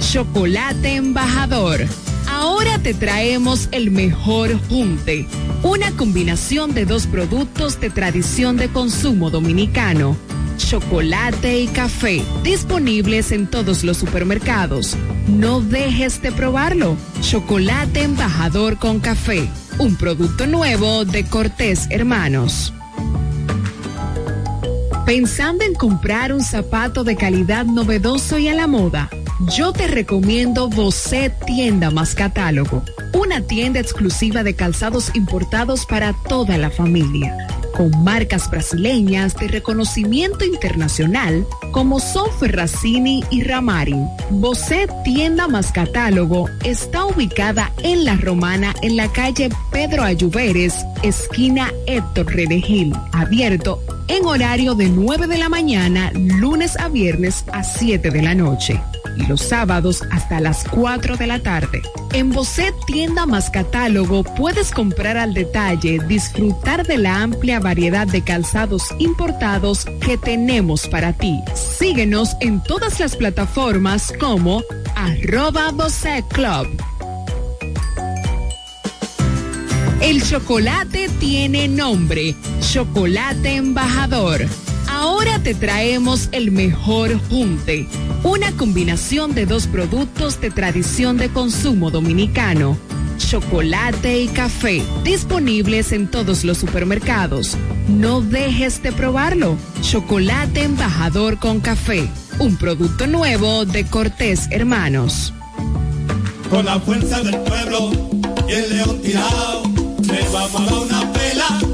chocolate Embajador. Ahora te traemos el mejor junte, una combinación de dos productos de tradición de consumo dominicano, chocolate y café, disponibles en todos los supermercados. No dejes de probarlo. Chocolate Embajador con café, un producto nuevo de Cortés Hermanos. Pensando en comprar un zapato de calidad novedoso y a la moda, yo te recomiendo Bocet Tienda más Catálogo, una tienda exclusiva de calzados importados para toda la familia. Con marcas brasileñas de reconocimiento internacional como son Ferracini y Ramari. Bosé Tienda más Catálogo está ubicada en La Romana en la calle Pedro Ayuberes, esquina Héctor Redegil, abierto en horario de 9 de la mañana, lunes a viernes a 7 de la noche y los sábados hasta las 4 de la tarde. En Bocet Tienda más Catálogo puedes comprar al detalle, disfrutar de la amplia variedad de calzados importados que tenemos para ti. Síguenos en todas las plataformas como arroba Bocet Club. El chocolate tiene nombre, Chocolate Embajador. Ahora te traemos el mejor junte, una combinación de dos productos de tradición de consumo dominicano, chocolate y café, disponibles en todos los supermercados. No dejes de probarlo. Chocolate embajador con café, un producto nuevo de Cortés Hermanos. Con la fuerza del pueblo y el león tirado, a dar una pela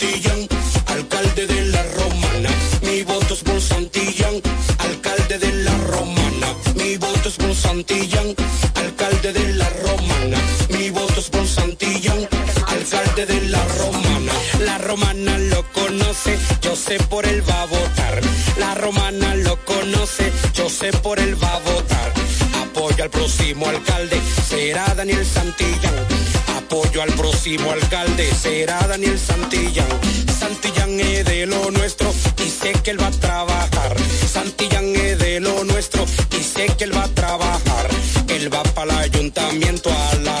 Santillán, alcalde de la Romana. Mi voto es por Santillán, alcalde de la Romana. Mi voto es por Santillán, alcalde de la Romana. Mi voto es por Santillán, alcalde de la Romana. La Romana lo conoce, yo sé por él va a votar. La Romana lo conoce, yo sé por él va a votar. Apoyo al próximo alcalde, será Daniel Santillán apoyo al próximo alcalde será Daniel Santillán. Santillán es de lo nuestro y sé que él va a trabajar. Santillán es de lo nuestro y sé que él va a trabajar. Él va para el ayuntamiento a la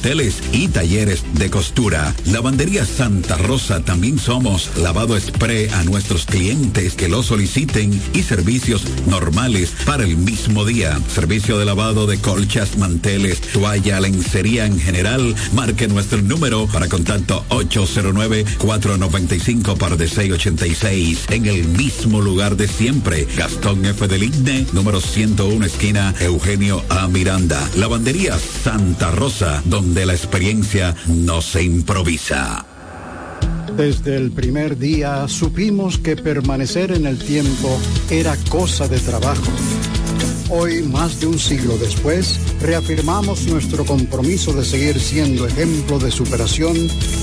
hoteles y talleres de costura. Lavandería Santa Rosa también somos lavado spray a nuestros clientes que lo soliciten y servicios normales para el mismo día. Servicio de lavado de colchas, manteles, toalla, lencería en general. Marque nuestro número para contacto 809-495 par de 686 en el mismo lugar de siempre. Gastón F. del Igne, número 101 esquina Eugenio A. Miranda. Lavandería Santa Rosa, donde la experiencia no se improvisa. Desde el primer día supimos que permanecer en el tiempo era cosa de trabajo. Hoy, más de un siglo después, reafirmamos nuestro compromiso de seguir siendo ejemplo de superación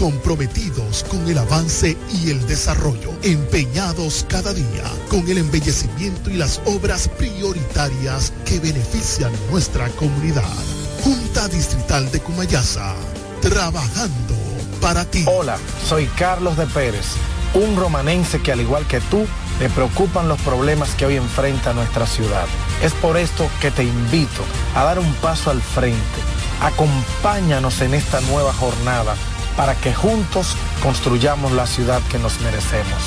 comprometidos con el avance y el desarrollo, empeñados cada día con el embellecimiento y las obras prioritarias que benefician nuestra comunidad. Junta Distrital de Cumayasa, trabajando para ti. Hola, soy Carlos de Pérez, un romanense que al igual que tú, le preocupan los problemas que hoy enfrenta nuestra ciudad. Es por esto que te invito a dar un paso al frente. Acompáñanos en esta nueva jornada para que juntos construyamos la ciudad que nos merecemos.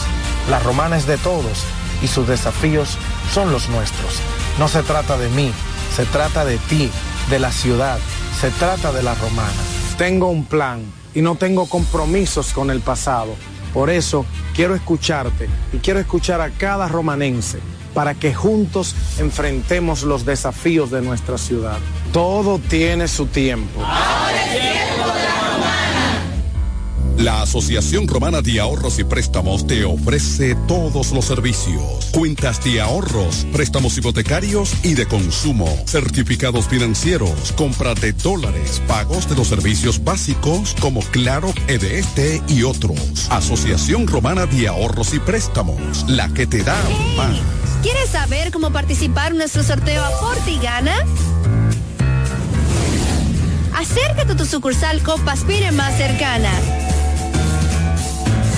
La romana es de todos y sus desafíos son los nuestros. No se trata de mí, se trata de ti, de la ciudad, se trata de la romana. Tengo un plan y no tengo compromisos con el pasado. Por eso quiero escucharte y quiero escuchar a cada romanense para que juntos enfrentemos los desafíos de nuestra ciudad. Todo tiene su tiempo. Ahora es tiempo de la la Asociación Romana de Ahorros y Préstamos te ofrece todos los servicios. Cuentas de ahorros, préstamos hipotecarios y de consumo, certificados financieros, compra de dólares, pagos de los servicios básicos como Claro, EDT y otros. Asociación Romana de Ahorros y Préstamos, la que te da más. ¿Quieres saber cómo participar en nuestro sorteo Aporte y Gana? Acércate a tu sucursal Copaspire más cercana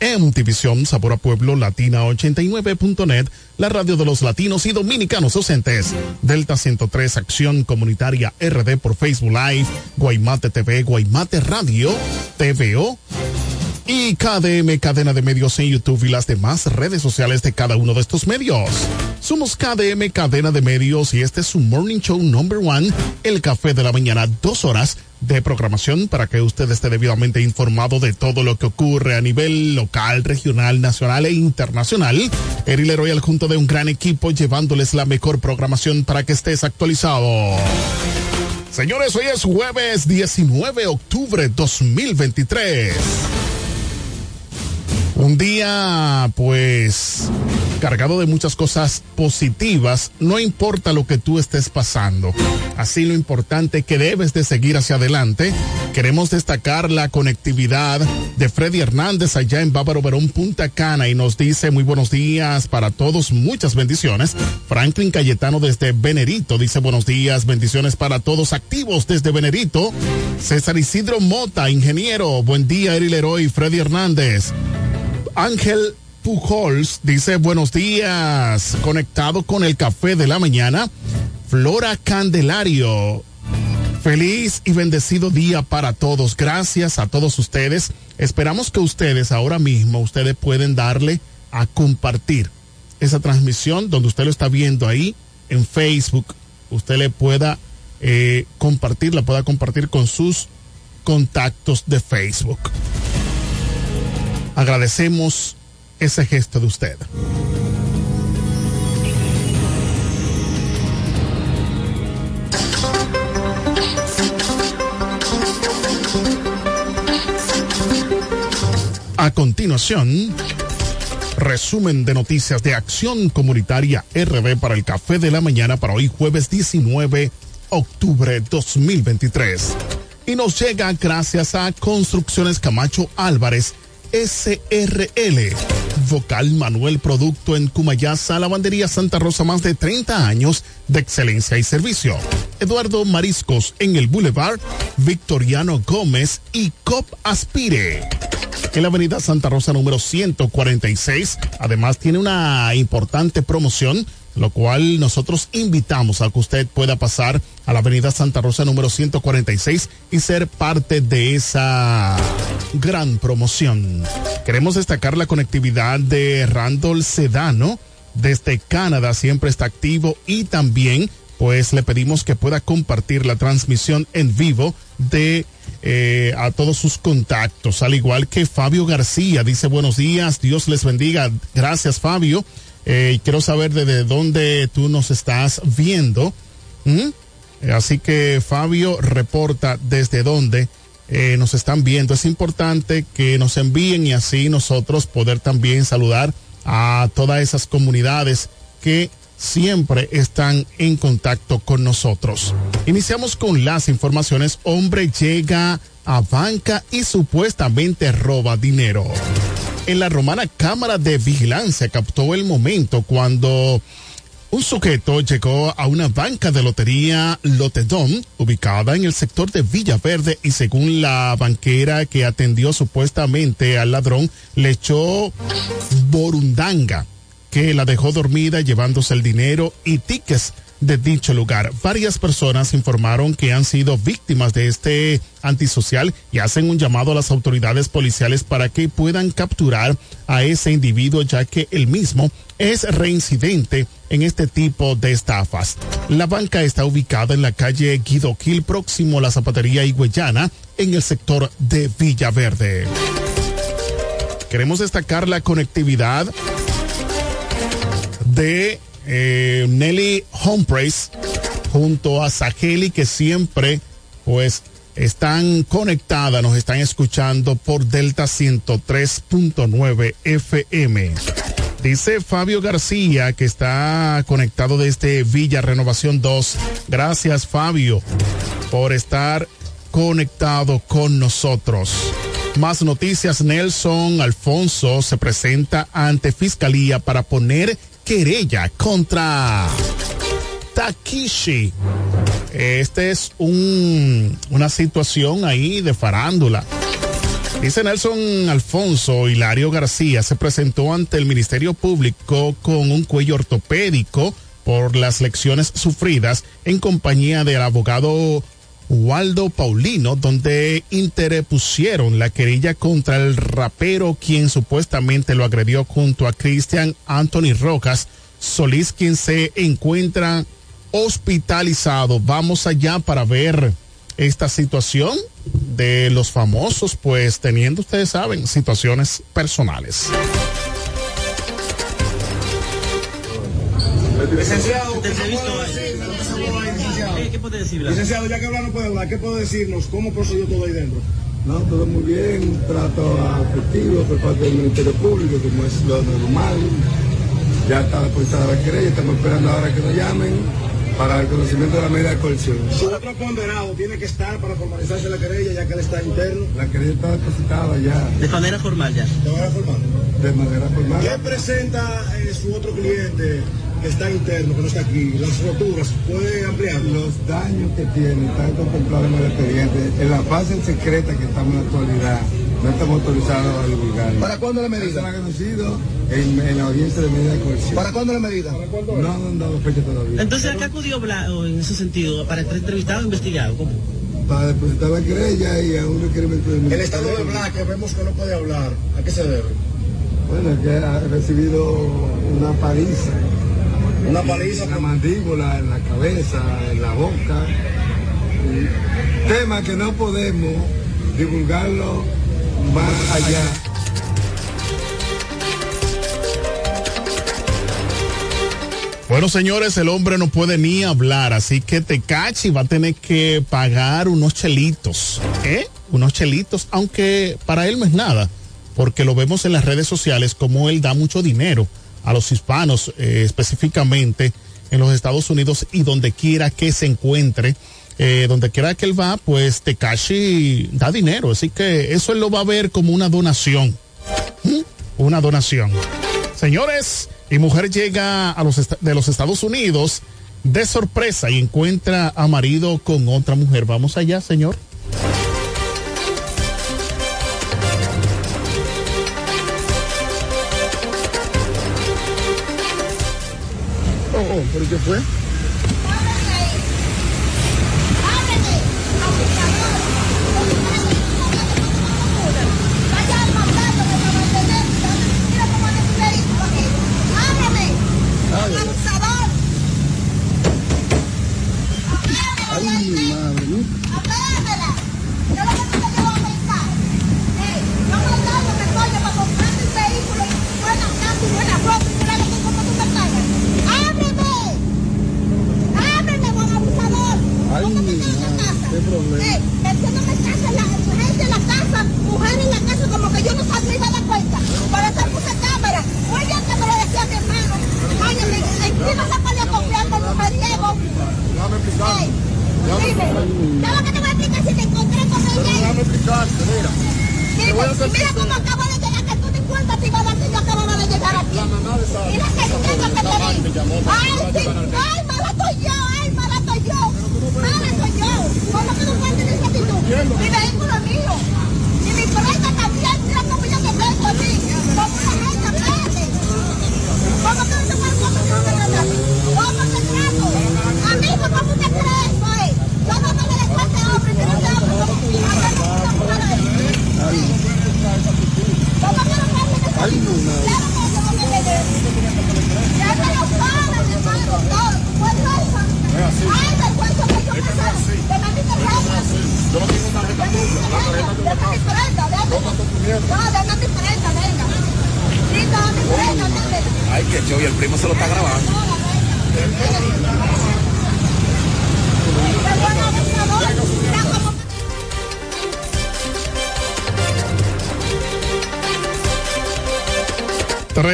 en Sabor a Pueblo Latina 89.net, la radio de los latinos y dominicanos docentes. Delta 103 Acción Comunitaria RD por Facebook Live, Guaymate TV, Guaymate Radio, TVO y KDM Cadena de Medios en YouTube y las demás redes sociales de cada uno de estos medios. Somos KDM Cadena de Medios y este es su Morning Show Number One, el café de la mañana, dos horas de programación para que usted esté debidamente informado de todo lo que ocurre a nivel local, regional, nacional e internacional. Eril Royal junto de un gran equipo llevándoles la mejor programación para que estés actualizado. Señores, hoy es jueves 19 de octubre 2023. Un día, pues, cargado de muchas cosas positivas, no importa lo que tú estés pasando. Así lo importante que debes de seguir hacia adelante. Queremos destacar la conectividad de Freddy Hernández allá en Bávaro Verón, Punta Cana y nos dice muy buenos días para todos, muchas bendiciones. Franklin Cayetano desde Venerito dice buenos días, bendiciones para todos activos desde Venerito. César Isidro Mota, ingeniero, buen día Eri Leroy, Freddy Hernández. Ángel Pujols dice buenos días, conectado con el café de la mañana. Flora Candelario, feliz y bendecido día para todos. Gracias a todos ustedes. Esperamos que ustedes ahora mismo, ustedes pueden darle a compartir esa transmisión donde usted lo está viendo ahí en Facebook. Usted le pueda eh, compartir, la pueda compartir con sus contactos de Facebook. Agradecemos ese gesto de usted. A continuación, resumen de noticias de Acción Comunitaria RB para el Café de la Mañana para hoy jueves 19 octubre 2023. Y nos llega gracias a Construcciones Camacho Álvarez SRL. Vocal Manuel Producto en Cumayasa, Lavandería Santa Rosa, más de 30 años de excelencia y servicio. Eduardo Mariscos en el Boulevard, Victoriano Gómez y COP Aspire. En la avenida Santa Rosa número 146, además tiene una importante promoción lo cual nosotros invitamos a que usted pueda pasar a la avenida Santa Rosa número 146 y ser parte de esa gran promoción. Queremos destacar la conectividad de Randall Sedano desde Canadá, siempre está activo y también pues le pedimos que pueda compartir la transmisión en vivo de eh, a todos sus contactos, al igual que Fabio García dice buenos días, Dios les bendiga, gracias Fabio. Eh, quiero saber desde dónde tú nos estás viendo. Así que Fabio reporta desde dónde eh, nos están viendo. Es importante que nos envíen y así nosotros poder también saludar a todas esas comunidades que siempre están en contacto con nosotros. Iniciamos con las informaciones. Hombre llega a banca y supuestamente roba dinero. En la romana Cámara de Vigilancia captó el momento cuando un sujeto llegó a una banca de lotería Lotedom, ubicada en el sector de Villaverde, y según la banquera que atendió supuestamente al ladrón, le echó borundanga, que la dejó dormida llevándose el dinero y tickets de dicho lugar. Varias personas informaron que han sido víctimas de este antisocial y hacen un llamado a las autoridades policiales para que puedan capturar a ese individuo ya que el mismo es reincidente en este tipo de estafas. La banca está ubicada en la calle Guidoquil próximo a la zapatería higüeyana en el sector de Villaverde. Queremos destacar la conectividad de eh, Nelly Humphreys junto a Saheli que siempre pues están conectadas, nos están escuchando por Delta 103.9 FM. Dice Fabio García que está conectado desde Villa Renovación 2. Gracias Fabio por estar conectado con nosotros. Más noticias, Nelson Alfonso se presenta ante Fiscalía para poner querella contra Takishi. Este es un, una situación ahí de farándula. Dice Nelson Alfonso, Hilario García se presentó ante el Ministerio Público con un cuello ortopédico por las lecciones sufridas en compañía del abogado Waldo Paulino, donde interpusieron la querella contra el rapero quien supuestamente lo agredió junto a Cristian Anthony Rojas Solís, quien se encuentra hospitalizado. Vamos allá para ver esta situación de los famosos, pues teniendo, ustedes saben, situaciones personales. ¿Qué puede decir? Licenciado, ya que hablar no puede hablar, ¿qué puede decirnos? ¿Cómo procedió todo ahí dentro? No, todo muy bien, trato afectivo por parte del Ministerio Público, como es lo normal. Ya está depositada la querella, estamos esperando ahora que nos llamen para el conocimiento de la medida de coerción. Su otro condenado tiene que estar para formalizarse la querella ya que él está interno. La querella está depositada ya. De manera formal ya. De manera formal. De manera formal. ¿Qué presenta eh, su otro cliente que está interno, que no está aquí? Las roturas, ¿puede ampliar? Los daños que tiene están contemplados en el expediente. En la fase secreta que estamos en la actualidad, no estamos autorizados a divulgar. ¿Para cuándo la medida? ha conocido en, en, la audiencia de medida de coerción. ¿Para cuándo la medida? No, no han dado fecha todavía. Entonces, ¿a qué acudió Blanco en ese sentido? ¿Para estar entrevistado o investigado? ¿Cómo? Para depositar la querella y a un requerimiento de El estado de Blanco, vemos que no puede hablar. ¿A qué se debe? Bueno, que ha recibido una paliza. Una paliza. En la mandíbula, en la cabeza, en la boca. Tema que no podemos divulgarlo más allá. Bueno, señores, el hombre no puede ni hablar, así que Tecachi va a tener que pagar unos chelitos, ¿eh? Unos chelitos, aunque para él no es nada, porque lo vemos en las redes sociales como él da mucho dinero a los hispanos, eh, específicamente en los Estados Unidos y donde quiera que se encuentre. Eh, donde quiera que él va, pues Tekashi da dinero. Así que eso él lo va a ver como una donación. ¿Mm? Una donación. Señores, y mujer llega a los de los Estados Unidos de sorpresa y encuentra a marido con otra mujer. Vamos allá, señor. Oh, oh, ¿pero qué fue?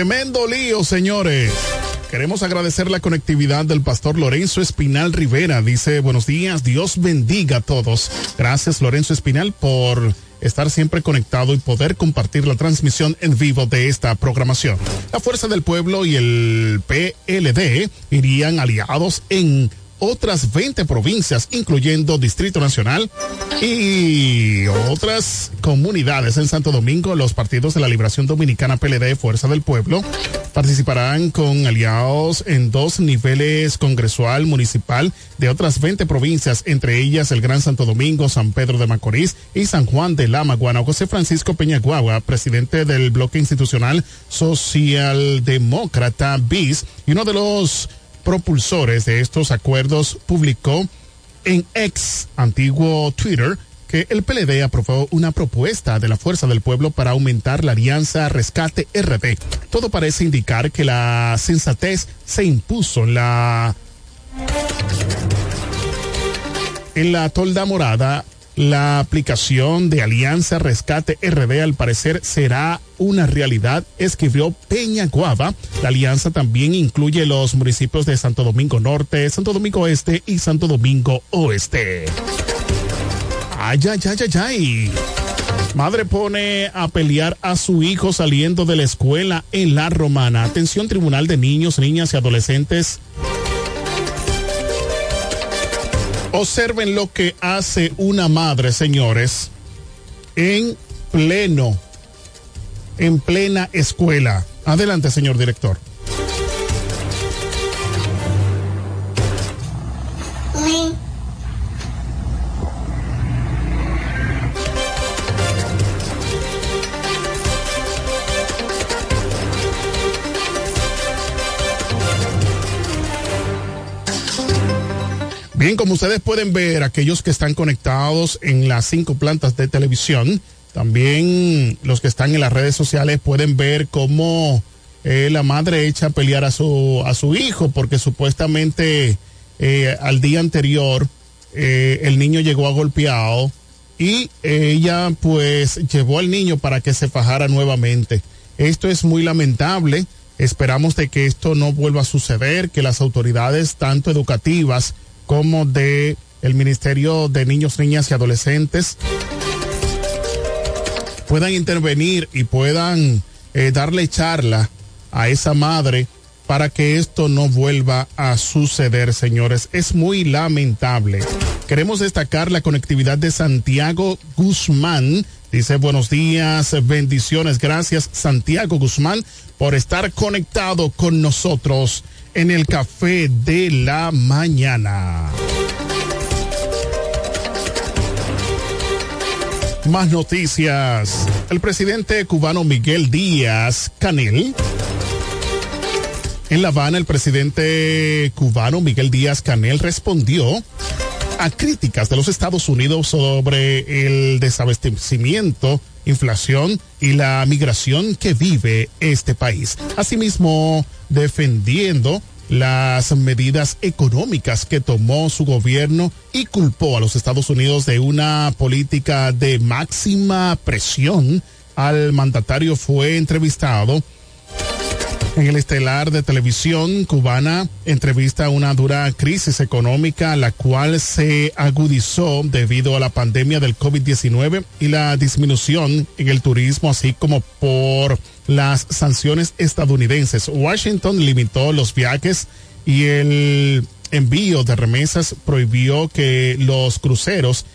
Tremendo lío, señores. Queremos agradecer la conectividad del pastor Lorenzo Espinal Rivera. Dice, buenos días, Dios bendiga a todos. Gracias, Lorenzo Espinal, por estar siempre conectado y poder compartir la transmisión en vivo de esta programación. La Fuerza del Pueblo y el PLD irían aliados en otras 20 provincias, incluyendo Distrito Nacional y otras comunidades en Santo Domingo. Los partidos de la Liberación Dominicana PLD, Fuerza del Pueblo, participarán con aliados en dos niveles congresual, municipal de otras 20 provincias, entre ellas el Gran Santo Domingo, San Pedro de Macorís y San Juan de la Maguana. José Francisco Peñaguagua, presidente del bloque institucional socialdemócrata BIS y uno de los propulsores de estos acuerdos publicó en ex antiguo Twitter el PLD aprobó una propuesta de la Fuerza del Pueblo para aumentar la alianza Rescate RD. Todo parece indicar que la sensatez se impuso en la en la tolda morada la aplicación de Alianza Rescate RD al parecer será una realidad, escribió Peña Guava. La alianza también incluye los municipios de Santo Domingo Norte, Santo Domingo Este y Santo Domingo Oeste. Ay, ay, ay, ay, ay. Madre pone a pelear a su hijo saliendo de la escuela en La Romana. Atención Tribunal de Niños, Niñas y Adolescentes Observen lo que hace una madre, señores, en pleno, en plena escuela. Adelante, señor director. Como ustedes pueden ver, aquellos que están conectados en las cinco plantas de televisión, también los que están en las redes sociales pueden ver cómo eh, la madre echa a pelear a su, a su hijo porque supuestamente eh, al día anterior eh, el niño llegó a golpeado y ella pues llevó al niño para que se fajara nuevamente. Esto es muy lamentable. Esperamos de que esto no vuelva a suceder, que las autoridades tanto educativas como de el Ministerio de Niños, Niñas y Adolescentes puedan intervenir y puedan eh, darle charla a esa madre para que esto no vuelva a suceder, señores. Es muy lamentable. Queremos destacar la conectividad de Santiago Guzmán. Dice buenos días, bendiciones. Gracias Santiago Guzmán por estar conectado con nosotros en el café de la mañana. Más noticias. El presidente cubano Miguel Díaz Canel. En La Habana, el presidente cubano Miguel Díaz Canel respondió a críticas de los Estados Unidos sobre el desabastecimiento, inflación y la migración que vive este país. Asimismo, defendiendo las medidas económicas que tomó su gobierno y culpó a los Estados Unidos de una política de máxima presión. Al mandatario fue entrevistado en el estelar de televisión cubana entrevista una dura crisis económica, la cual se agudizó debido a la pandemia del COVID-19 y la disminución en el turismo, así como por las sanciones estadounidenses. Washington limitó los viajes y el envío de remesas prohibió que los cruceros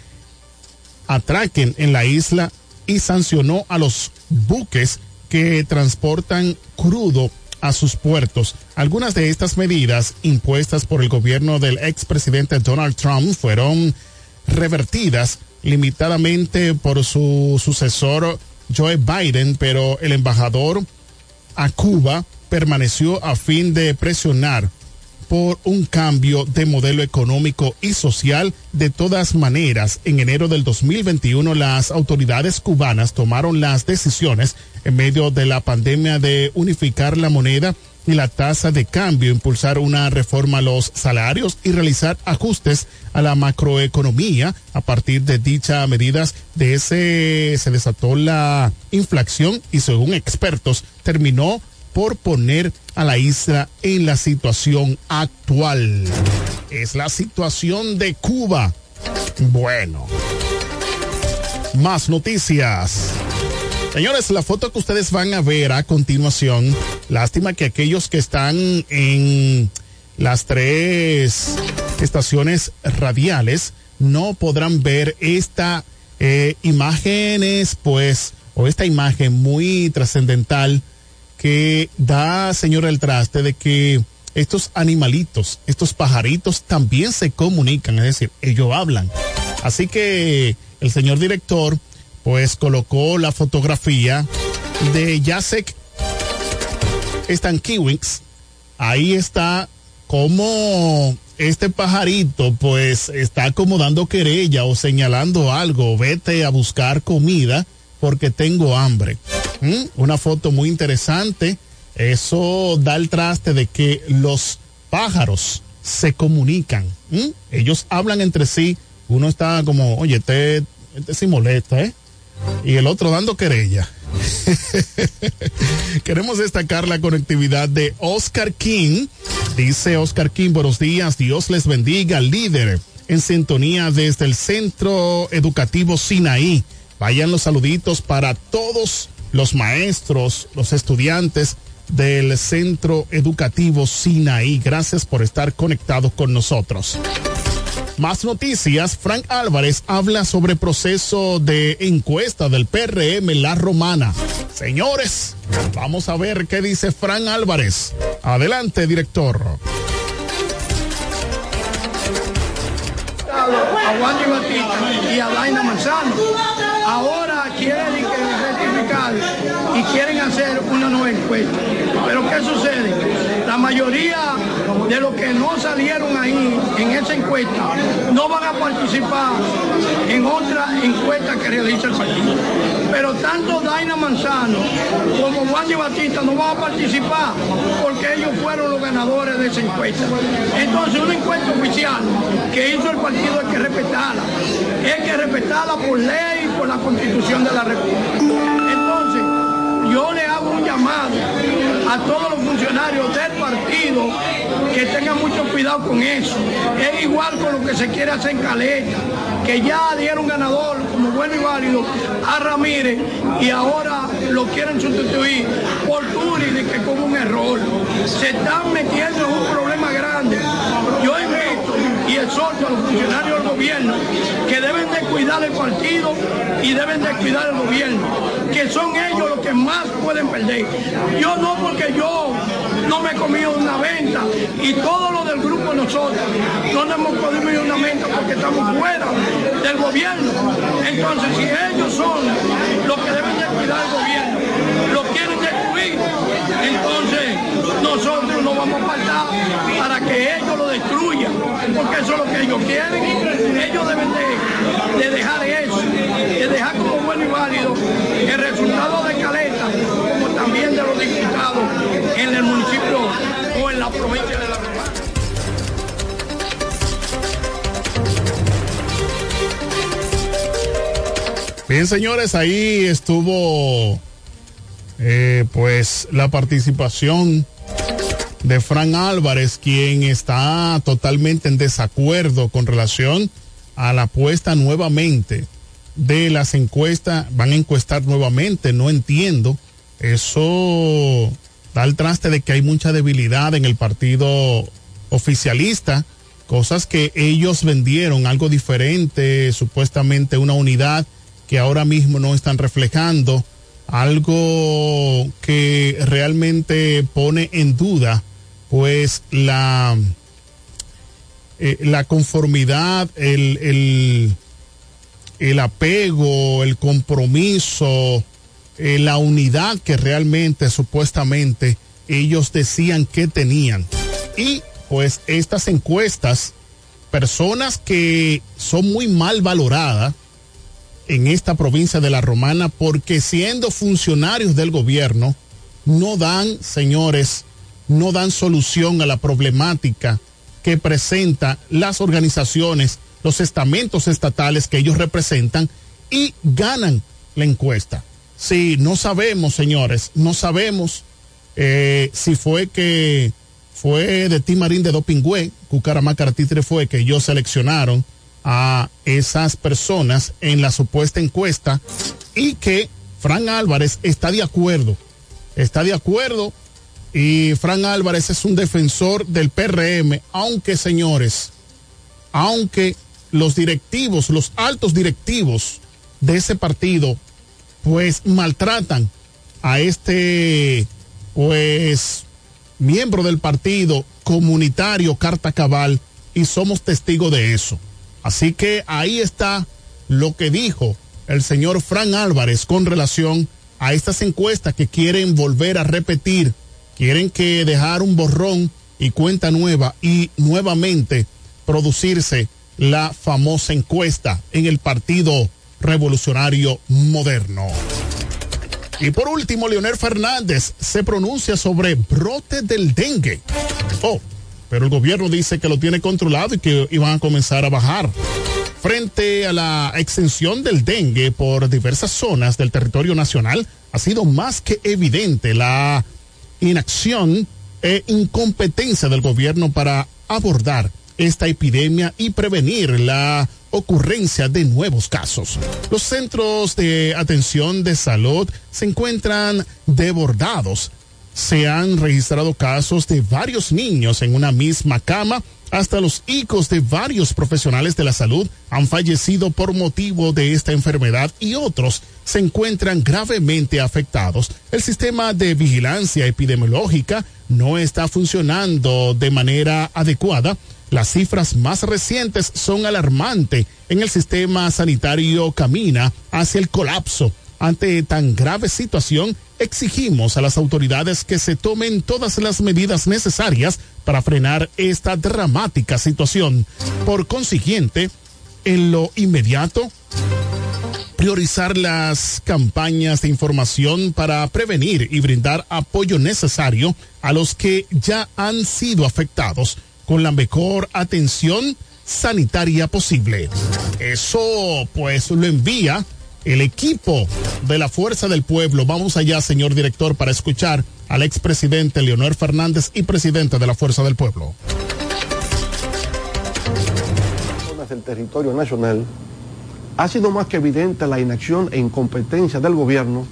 atraquen en la isla y sancionó a los buques que transportan crudo a sus puertos. Algunas de estas medidas impuestas por el gobierno del expresidente Donald Trump fueron revertidas limitadamente por su sucesor Joe Biden, pero el embajador a Cuba permaneció a fin de presionar por un cambio de modelo económico y social. De todas maneras, en enero del 2021 las autoridades cubanas tomaron las decisiones en medio de la pandemia de unificar la moneda y la tasa de cambio, impulsar una reforma a los salarios y realizar ajustes a la macroeconomía. A partir de dichas medidas, de ese se desató la inflación y según expertos terminó por poner a la isla en la situación actual. Es la situación de Cuba. Bueno. Más noticias. Señores, la foto que ustedes van a ver a continuación, lástima que aquellos que están en las tres estaciones radiales no podrán ver esta eh, imágenes, pues, o esta imagen muy trascendental que da, señor el traste, de que estos animalitos, estos pajaritos también se comunican, es decir, ellos hablan. Así que el señor director, pues, colocó la fotografía de Jacek Stankiewicz. Ahí está como este pajarito pues está como dando querella o señalando algo, vete a buscar comida porque tengo hambre. ¿Mm? Una foto muy interesante. Eso da el traste de que los pájaros se comunican. ¿Mm? Ellos hablan entre sí. Uno está como, oye, este, este molesta, ¿eh? Y el otro dando querella. Queremos destacar la conectividad de Oscar King. Dice Oscar King, buenos días, Dios les bendiga, líder en sintonía desde el Centro Educativo Sinaí. Vayan los saluditos para todos los maestros, los estudiantes del Centro Educativo Sinaí. Gracias por estar conectados con nosotros. Más noticias, Frank Álvarez habla sobre proceso de encuesta del PRM La Romana. Señores, vamos a ver qué dice Frank Álvarez. Adelante, director. A Juan Batista y a Daina Manzano. Ahora quieren rectificar y quieren hacer una nueva encuesta. Pero ¿qué sucede? La mayoría de los que no salieron ahí en esa encuesta no van a participar en otra encuesta que realiza el partido. Pero tanto Daina Manzano como Juan de Batista no van a participar porque ellos fueron los ganadores de esa encuesta. Entonces una encuesta oficial que hizo el partido hay que respetarla. Hay que respetarla por ley y por la constitución de la República. Entonces, yo le hago llamado a todos los funcionarios del partido que tengan mucho cuidado con eso. Es igual con lo que se quiere hacer en Caleta, que ya dieron ganador como bueno y válido a Ramírez y ahora lo quieren sustituir por Turi que como un error. Se están metiendo en un problema grande. Yo invito y exhorto a los funcionarios del gobierno que deben de cuidar el partido y deben de cuidar el gobierno, que son ellos los que más pueden perder. Yo no porque yo no me he comido una venta y todo lo del grupo nosotros no nos hemos comido una venta porque estamos fuera del gobierno. Entonces si ellos son los que deben de cuidar el gobierno, lo quieren entonces nosotros no vamos a faltar para que ellos lo destruyan, porque eso es lo que ellos quieren. Ellos deben de, de dejar eso, de dejar como bueno y válido el resultado de Caleta, como también de los diputados en el municipio o en la provincia de La Romana. Bien, señores, ahí estuvo eh, pues la participación de Fran Álvarez, quien está totalmente en desacuerdo con relación a la apuesta nuevamente de las encuestas. Van a encuestar nuevamente, no entiendo. Eso da el traste de que hay mucha debilidad en el partido oficialista, cosas que ellos vendieron, algo diferente, supuestamente una unidad que ahora mismo no están reflejando, algo que realmente pone en duda pues la, eh, la conformidad, el, el, el, apego, el compromiso, eh, la unidad que realmente supuestamente ellos decían que tenían. Y pues estas encuestas, personas que son muy mal valoradas, en esta provincia de la Romana porque siendo funcionarios del gobierno no dan, señores, no dan solución a la problemática que presenta las organizaciones, los estamentos estatales que ellos representan y ganan la encuesta. Sí, no sabemos, señores, no sabemos eh, si fue que fue de Tim Marín de Dopingüe, Cucaramacara Titre fue que ellos seleccionaron a esas personas en la supuesta encuesta y que Fran Álvarez está de acuerdo, está de acuerdo y Fran Álvarez es un defensor del PRM, aunque señores, aunque los directivos, los altos directivos de ese partido, pues maltratan a este, pues, miembro del partido comunitario Carta Cabal y somos testigos de eso. Así que ahí está lo que dijo el señor Fran Álvarez con relación a estas encuestas que quieren volver a repetir, quieren que dejar un borrón y cuenta nueva y nuevamente producirse la famosa encuesta en el Partido Revolucionario Moderno. Y por último, Leonel Fernández se pronuncia sobre brote del dengue. Oh, pero el gobierno dice que lo tiene controlado y que iban a comenzar a bajar. Frente a la extensión del dengue por diversas zonas del territorio nacional, ha sido más que evidente la inacción e incompetencia del gobierno para abordar esta epidemia y prevenir la ocurrencia de nuevos casos. Los centros de atención de salud se encuentran desbordados. Se han registrado casos de varios niños en una misma cama. Hasta los hijos de varios profesionales de la salud han fallecido por motivo de esta enfermedad y otros se encuentran gravemente afectados. El sistema de vigilancia epidemiológica no está funcionando de manera adecuada las cifras más recientes son alarmantes. En el sistema sanitario camina hacia el colapso. Ante tan grave situación, exigimos a las autoridades que se tomen todas las medidas necesarias para frenar esta dramática situación. Por consiguiente, en lo inmediato, priorizar las campañas de información para prevenir y brindar apoyo necesario a los que ya han sido afectados con la mejor atención sanitaria posible. Eso pues lo envía el equipo de la Fuerza del Pueblo. Vamos allá, señor director, para escuchar al expresidente Leonel Fernández y presidente de la Fuerza del Pueblo. del territorio nacional ha sido más que evidente la inacción e incompetencia del gobierno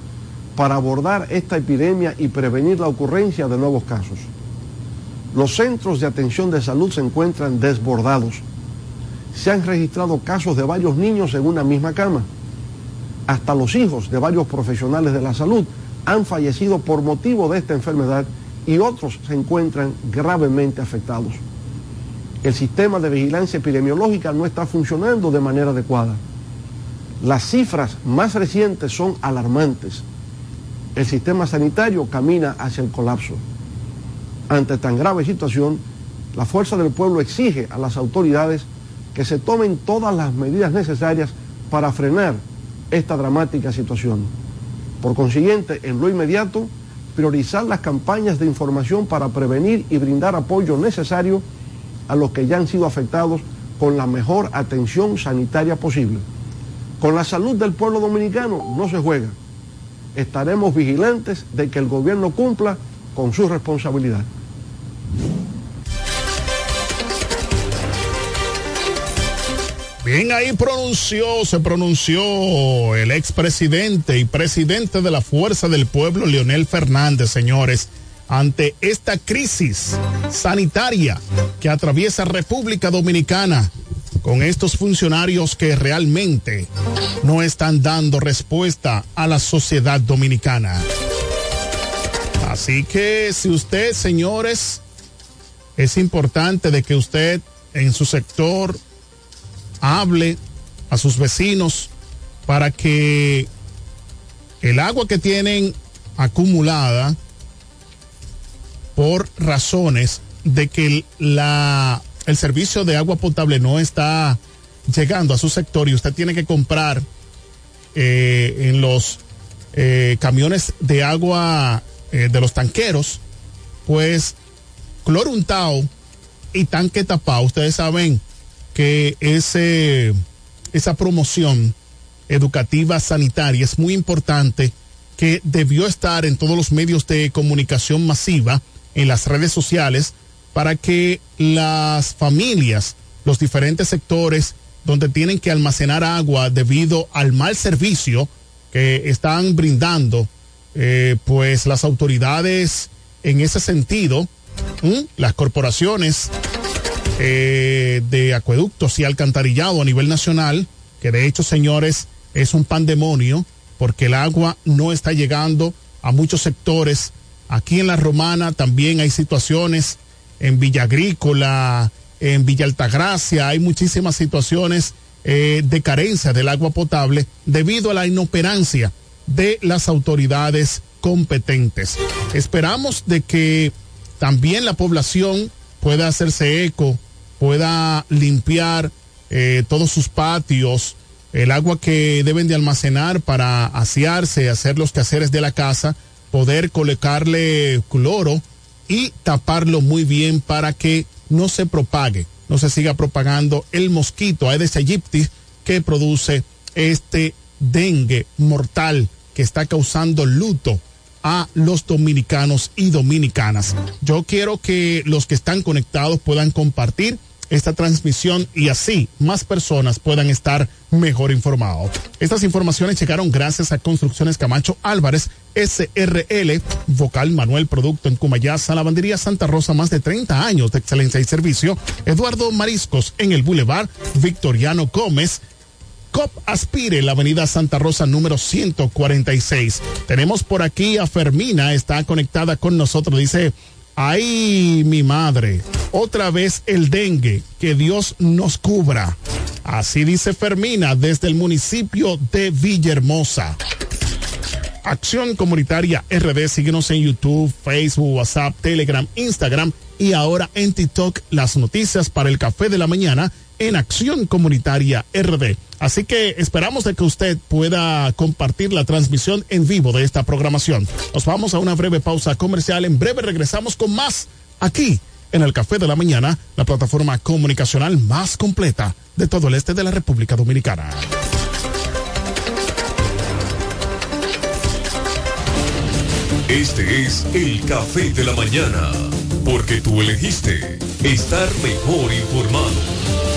para abordar esta epidemia y prevenir la ocurrencia de nuevos casos. Los centros de atención de salud se encuentran desbordados. Se han registrado casos de varios niños en una misma cama. Hasta los hijos de varios profesionales de la salud han fallecido por motivo de esta enfermedad y otros se encuentran gravemente afectados. El sistema de vigilancia epidemiológica no está funcionando de manera adecuada. Las cifras más recientes son alarmantes. El sistema sanitario camina hacia el colapso. Ante tan grave situación, la Fuerza del Pueblo exige a las autoridades que se tomen todas las medidas necesarias para frenar esta dramática situación. Por consiguiente, en lo inmediato, priorizar las campañas de información para prevenir y brindar apoyo necesario a los que ya han sido afectados con la mejor atención sanitaria posible. Con la salud del pueblo dominicano no se juega. Estaremos vigilantes de que el gobierno cumpla con su responsabilidad. Bien, ahí pronunció, se pronunció el expresidente y presidente de la Fuerza del Pueblo, Leonel Fernández, señores, ante esta crisis sanitaria que atraviesa República Dominicana con estos funcionarios que realmente no están dando respuesta a la sociedad dominicana. Así que si usted, señores, es importante de que usted en su sector hable a sus vecinos para que el agua que tienen acumulada por razones de que la, el servicio de agua potable no está llegando a su sector y usted tiene que comprar eh, en los eh, camiones de agua eh, de los tanqueros, pues cloruntao y tanque tapado, ustedes saben que ese, esa promoción educativa sanitaria es muy importante que debió estar en todos los medios de comunicación masiva, en las redes sociales, para que las familias, los diferentes sectores donde tienen que almacenar agua debido al mal servicio que están brindando, eh, pues las autoridades en ese sentido, las corporaciones eh, de acueductos y alcantarillado a nivel nacional, que de hecho, señores, es un pandemonio, porque el agua no está llegando a muchos sectores. Aquí en la Romana también hay situaciones, en Villa Agrícola, en Villa Altagracia, hay muchísimas situaciones eh, de carencia del agua potable debido a la inoperancia de las autoridades competentes. Esperamos de que también la población pueda hacerse eco, pueda limpiar eh, todos sus patios, el agua que deben de almacenar para asearse, hacer los quehaceres de la casa, poder colocarle cloro y taparlo muy bien para que no se propague, no se siga propagando el mosquito Aedes aegypti que produce este dengue mortal que está causando luto a los dominicanos y dominicanas. Yo quiero que los que están conectados puedan compartir esta transmisión y así más personas puedan estar mejor informados. Estas informaciones llegaron gracias a Construcciones Camacho Álvarez, SRL, Vocal Manuel Producto en Cumayasa, Lavandería Santa Rosa, más de 30 años de excelencia y servicio. Eduardo Mariscos en el Boulevard Victoriano Gómez. COP Aspire, la avenida Santa Rosa número 146. Tenemos por aquí a Fermina, está conectada con nosotros, dice, Ay, mi madre, otra vez el dengue, que Dios nos cubra. Así dice Fermina desde el municipio de Villahermosa. Acción Comunitaria RD, síguenos en YouTube, Facebook, WhatsApp, Telegram, Instagram y ahora en TikTok las noticias para el café de la mañana en Acción Comunitaria RD. Así que esperamos de que usted pueda compartir la transmisión en vivo de esta programación. Nos vamos a una breve pausa comercial. En breve regresamos con más aquí en el Café de la Mañana, la plataforma comunicacional más completa de todo el este de la República Dominicana. Este es el Café de la Mañana, porque tú elegiste estar mejor informado.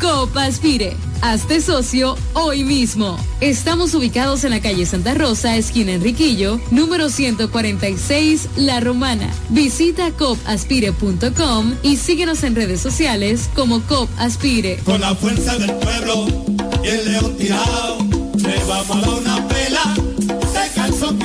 COP Aspire. Hazte socio hoy mismo. Estamos ubicados en la calle Santa Rosa, esquina Enriquillo, número 146, La Romana. Visita copaspire.com y síguenos en redes sociales como Copaspire. Con la fuerza del pueblo el león tirado, le vamos a una pela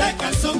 pela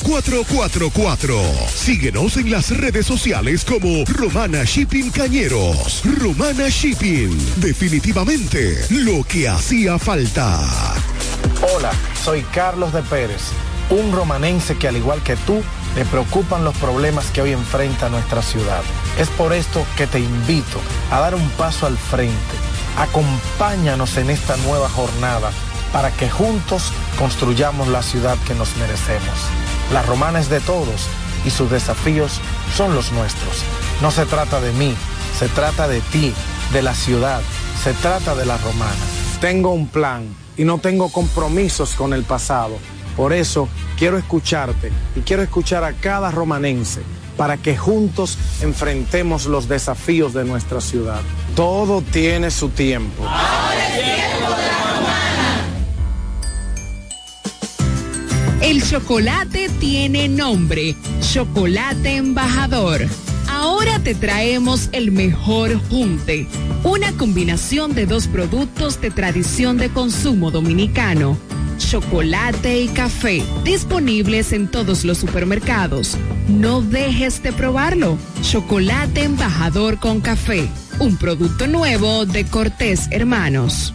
4444. Síguenos en las redes sociales como Romana Shipping Cañeros. Romana Shipping. Definitivamente lo que hacía falta. Hola, soy Carlos de Pérez, un romanense que al igual que tú, le preocupan los problemas que hoy enfrenta nuestra ciudad. Es por esto que te invito a dar un paso al frente. Acompáñanos en esta nueva jornada para que juntos construyamos la ciudad que nos merecemos. La romana es de todos y sus desafíos son los nuestros. No se trata de mí, se trata de ti de la ciudad, se trata de la romana. Tengo un plan y no tengo compromisos con el pasado. Por eso quiero escucharte y quiero escuchar a cada romanense para que juntos enfrentemos los desafíos de nuestra ciudad. Todo tiene su tiempo. El chocolate tiene nombre, Chocolate Embajador. Ahora te traemos el mejor junte, una combinación de dos productos de tradición de consumo dominicano, chocolate y café, disponibles en todos los supermercados. No dejes de probarlo. Chocolate Embajador con café, un producto nuevo de Cortés Hermanos.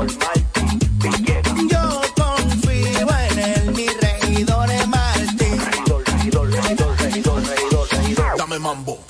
Regidor, regidor, regidor, regidor, regidor, regidor. Dame mambo.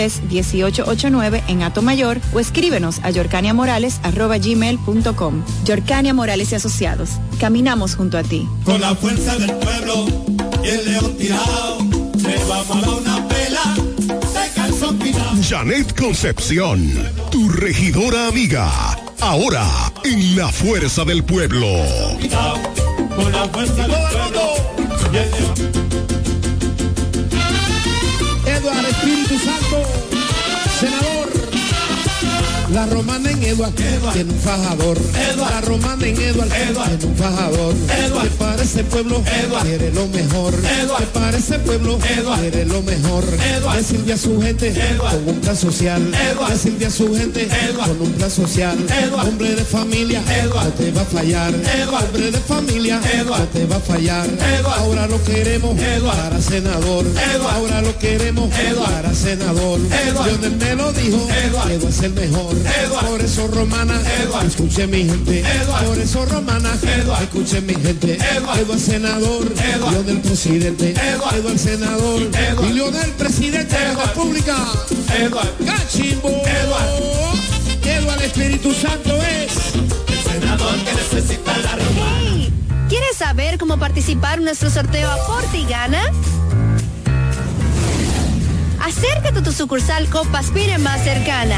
809-553-1889 en Atomayor o escríbenos a yorcaniamorales.gmail.com. Yorcania Morales y Asociados. Caminamos junto a ti. Con la fuerza del pueblo y el león tirado, le vamos a dar una pela. Janet Concepción, tu regidora amiga, ahora en la fuerza del pueblo. Con la fuerza del pueblo. Senador. La romana en Eduard, tiene un fajador. La romana en Eduard, tiene un fajador. Que para ese pueblo quiere lo mejor. Que para ese pueblo quiere lo mejor. Decirle a su gente con un plan social. Decirle a su gente con un plan social. Hombre de familia, no te va a fallar. Hombre de familia, no te va a fallar. Ahora lo queremos para senador. Ahora lo queremos para senador. Lionel me lo dijo, que va a ser mejor. Por eso romana, escuche mi gente. Por eso romana, escuche mi gente. Eduardo senador, Eduardo del presidente. Eduardo el senador, y León del presidente de la República. Eduardo Cachimbo. Eduardo. Eduardo Espíritu Santo es el senador que necesita la romana. ¿Quieres saber cómo participar en nuestro sorteo Aporte y Gana? Acércate a tu sucursal Copaspire más cercana.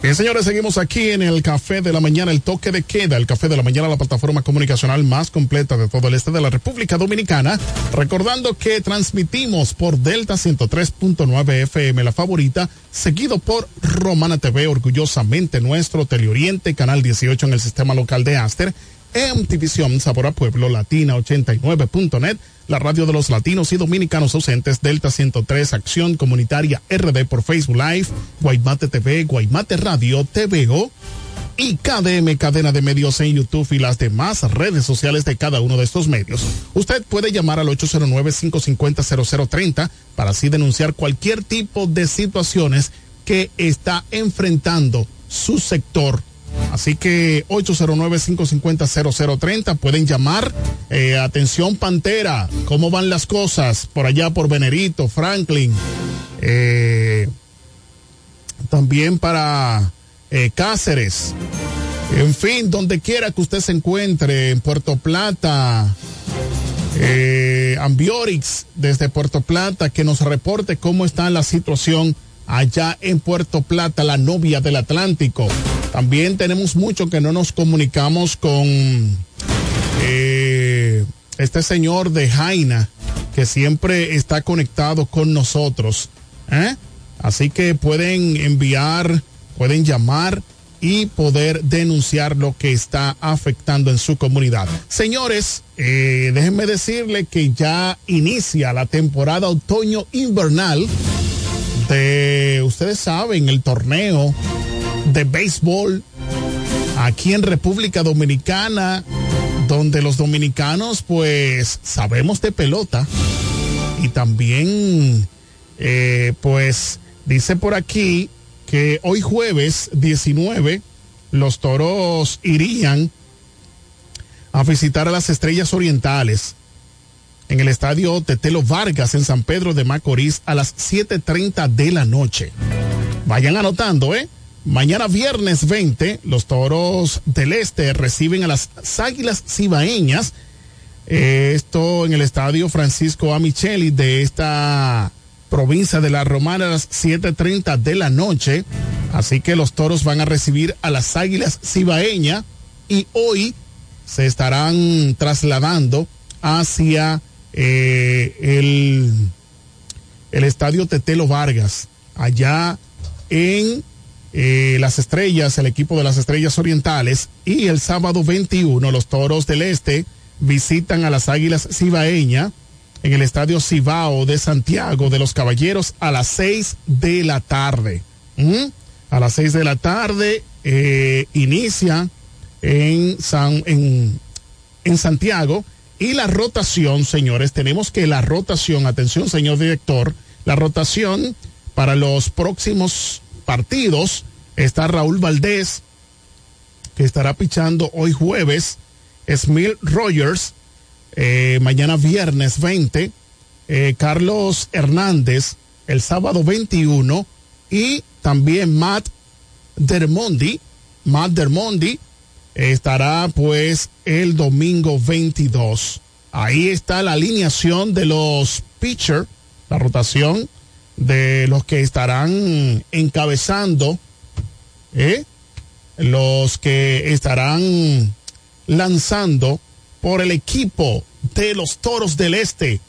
Bien, señores, seguimos aquí en el Café de la Mañana, el toque de queda, el Café de la Mañana, la plataforma comunicacional más completa de todo el este de la República Dominicana. Recordando que transmitimos por Delta 103.9 FM, la favorita, seguido por Romana TV, orgullosamente nuestro, Teleoriente, Canal 18 en el sistema local de Aster MTVision, Sabor a Pueblo, Latina 89.net, la radio de los latinos y dominicanos ausentes, Delta 103, Acción Comunitaria RD por Facebook Live, Guaymate TV, Guaymate Radio, TVO y KDM Cadena de Medios en YouTube y las demás redes sociales de cada uno de estos medios. Usted puede llamar al 809-550-0030 para así denunciar cualquier tipo de situaciones que está enfrentando su sector Así que 809-550-0030 pueden llamar. Eh, atención Pantera, ¿cómo van las cosas por allá por Venerito, Franklin? Eh, también para eh, Cáceres. En fin, donde quiera que usted se encuentre, en Puerto Plata, Ambiorix desde Puerto Plata, que nos reporte cómo está la situación allá en Puerto Plata, la novia del Atlántico. También tenemos mucho que no nos comunicamos con eh, este señor de Jaina, que siempre está conectado con nosotros. ¿eh? Así que pueden enviar, pueden llamar y poder denunciar lo que está afectando en su comunidad. Señores, eh, déjenme decirle que ya inicia la temporada otoño invernal de, ustedes saben, el torneo de béisbol aquí en República Dominicana, donde los dominicanos pues sabemos de pelota y también eh, pues dice por aquí que hoy jueves 19 los toros irían a visitar a las estrellas orientales en el estadio Tetelo Vargas en San Pedro de Macorís a las 7.30 de la noche. Vayan anotando, ¿eh? Mañana viernes 20, los toros del este reciben a las águilas cibaeñas. Eh, esto en el estadio Francisco Amicheli de esta provincia de La Romana a las 7.30 de la noche. Así que los toros van a recibir a las águilas cibaeña y hoy se estarán trasladando hacia eh, el, el estadio Tetelo Vargas, allá en eh, las estrellas, el equipo de las estrellas orientales. Y el sábado 21, los toros del este visitan a las águilas cibaeña en el estadio Cibao de Santiago de los Caballeros a las 6 de la tarde. ¿Mm? A las 6 de la tarde eh, inicia en, San, en, en Santiago y la rotación, señores, tenemos que la rotación, atención señor director, la rotación para los próximos partidos está Raúl Valdés, que estará pichando hoy jueves, Smil Rogers, eh, mañana viernes 20, eh, Carlos Hernández el sábado 21 y también Matt Dermondi, Matt Dermondi estará pues el domingo 22. Ahí está la alineación de los pitchers, la rotación de los que estarán encabezando, ¿eh? los que estarán lanzando por el equipo de los Toros del Este.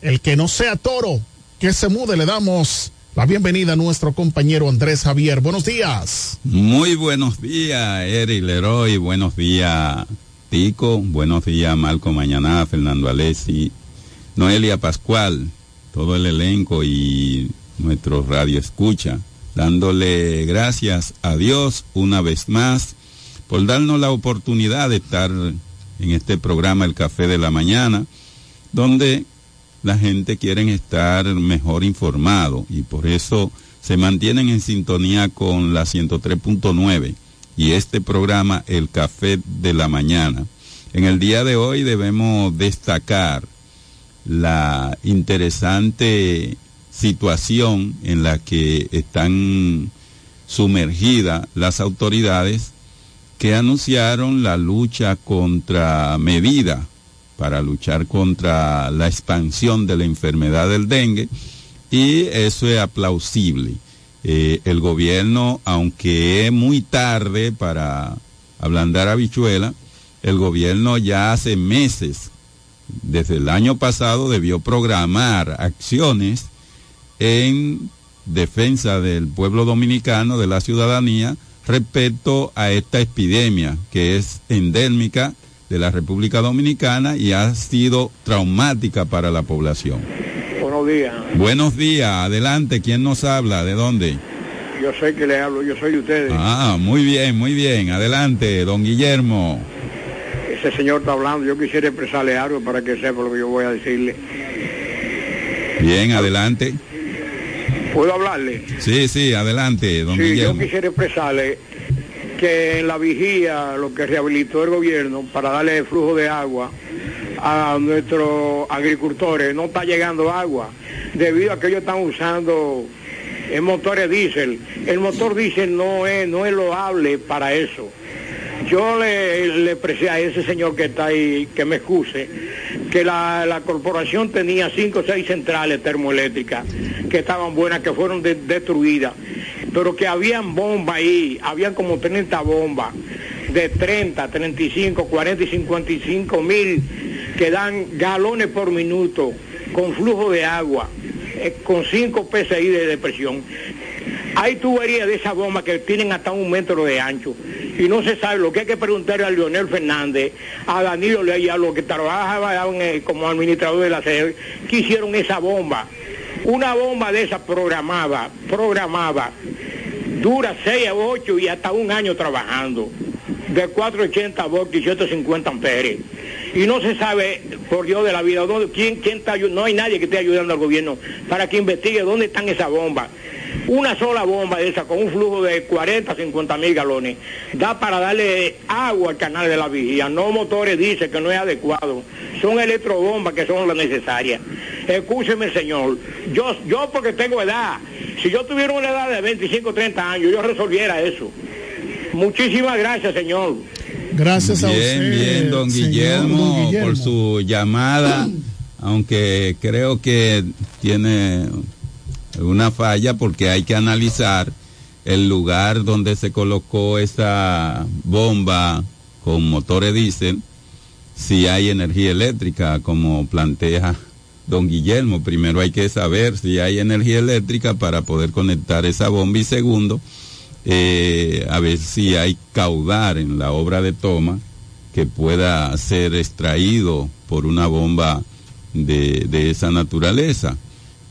El que no sea toro, que se mude, le damos la bienvenida a nuestro compañero Andrés Javier. Buenos días. Muy buenos días, Eric Leroy. Buenos días, Tico. Buenos días, Marco Mañana, Fernando Alessi, Noelia Pascual, todo el elenco y nuestro radio escucha. Dándole gracias a Dios una vez más por darnos la oportunidad de estar en este programa El Café de la Mañana, donde la gente quiere estar mejor informado y por eso se mantienen en sintonía con la 103.9 y este programa El Café de la Mañana. En el día de hoy debemos destacar la interesante situación en la que están sumergidas las autoridades que anunciaron la lucha contra medida para luchar contra la expansión de la enfermedad del dengue y eso es aplausible. Eh, el gobierno, aunque es muy tarde para ablandar habichuela, el gobierno ya hace meses, desde el año pasado, debió programar acciones en defensa del pueblo dominicano, de la ciudadanía, respecto a esta epidemia que es endémica de la República Dominicana y ha sido traumática para la población. Buenos días. Buenos días, adelante, ¿quién nos habla? ¿De dónde? Yo sé que le hablo, yo soy de ustedes. Ah, muy bien, muy bien, adelante, don Guillermo. Ese señor está hablando, yo quisiera expresarle algo para que sepa lo que yo voy a decirle. Bien, adelante. ¿Puedo hablarle? Sí, sí, adelante, don sí, Guillermo. yo quisiera expresarle que en la vigía lo que rehabilitó el gobierno para darle flujo de agua a nuestros agricultores no está llegando agua debido a que ellos están usando el motores diésel. El motor diésel no es, no es loable para eso. Yo le, le a ese señor que está ahí, que me excuse, que la, corporación tenía cinco o seis centrales termoeléctricas que estaban buenas, que fueron de- destruidas, pero que habían bombas ahí, habían como 30 bombas de 30, 35, 40 y 55 mil que dan galones por minuto con flujo de agua, eh, con 5 PSI de depresión. Hay tuberías de esa bomba que tienen hasta un metro de ancho y no se sabe lo que hay que preguntarle a Leonel Fernández, a Danilo Ley, a los que trabajaban eh, como administrador de la sede, que hicieron esa bomba. Una bomba de esa programada, programada, dura 6 a 8 y hasta un año trabajando, de 480 voltios y 150 amperes. Y no se sabe, por Dios de la vida, quién, quién está no hay nadie que esté ayudando al gobierno para que investigue dónde están esas bombas. Una sola bomba esa con un flujo de 40 a 50 mil galones da para darle agua al canal de la vigía. No motores dice que no es adecuado. Son electrobombas que son las necesarias. Escúcheme, señor. Yo, yo porque tengo edad. Si yo tuviera una edad de 25 30 años, yo resolviera eso. Muchísimas gracias, señor. Gracias a bien, usted. Bien, don Guillermo, don Guillermo. por su llamada, aunque creo que tiene una falla porque hay que analizar el lugar donde se colocó esa bomba con motores diésel, si hay energía eléctrica, como plantea don Guillermo. Primero hay que saber si hay energía eléctrica para poder conectar esa bomba y segundo, eh, a ver si hay caudar en la obra de toma que pueda ser extraído por una bomba de, de esa naturaleza.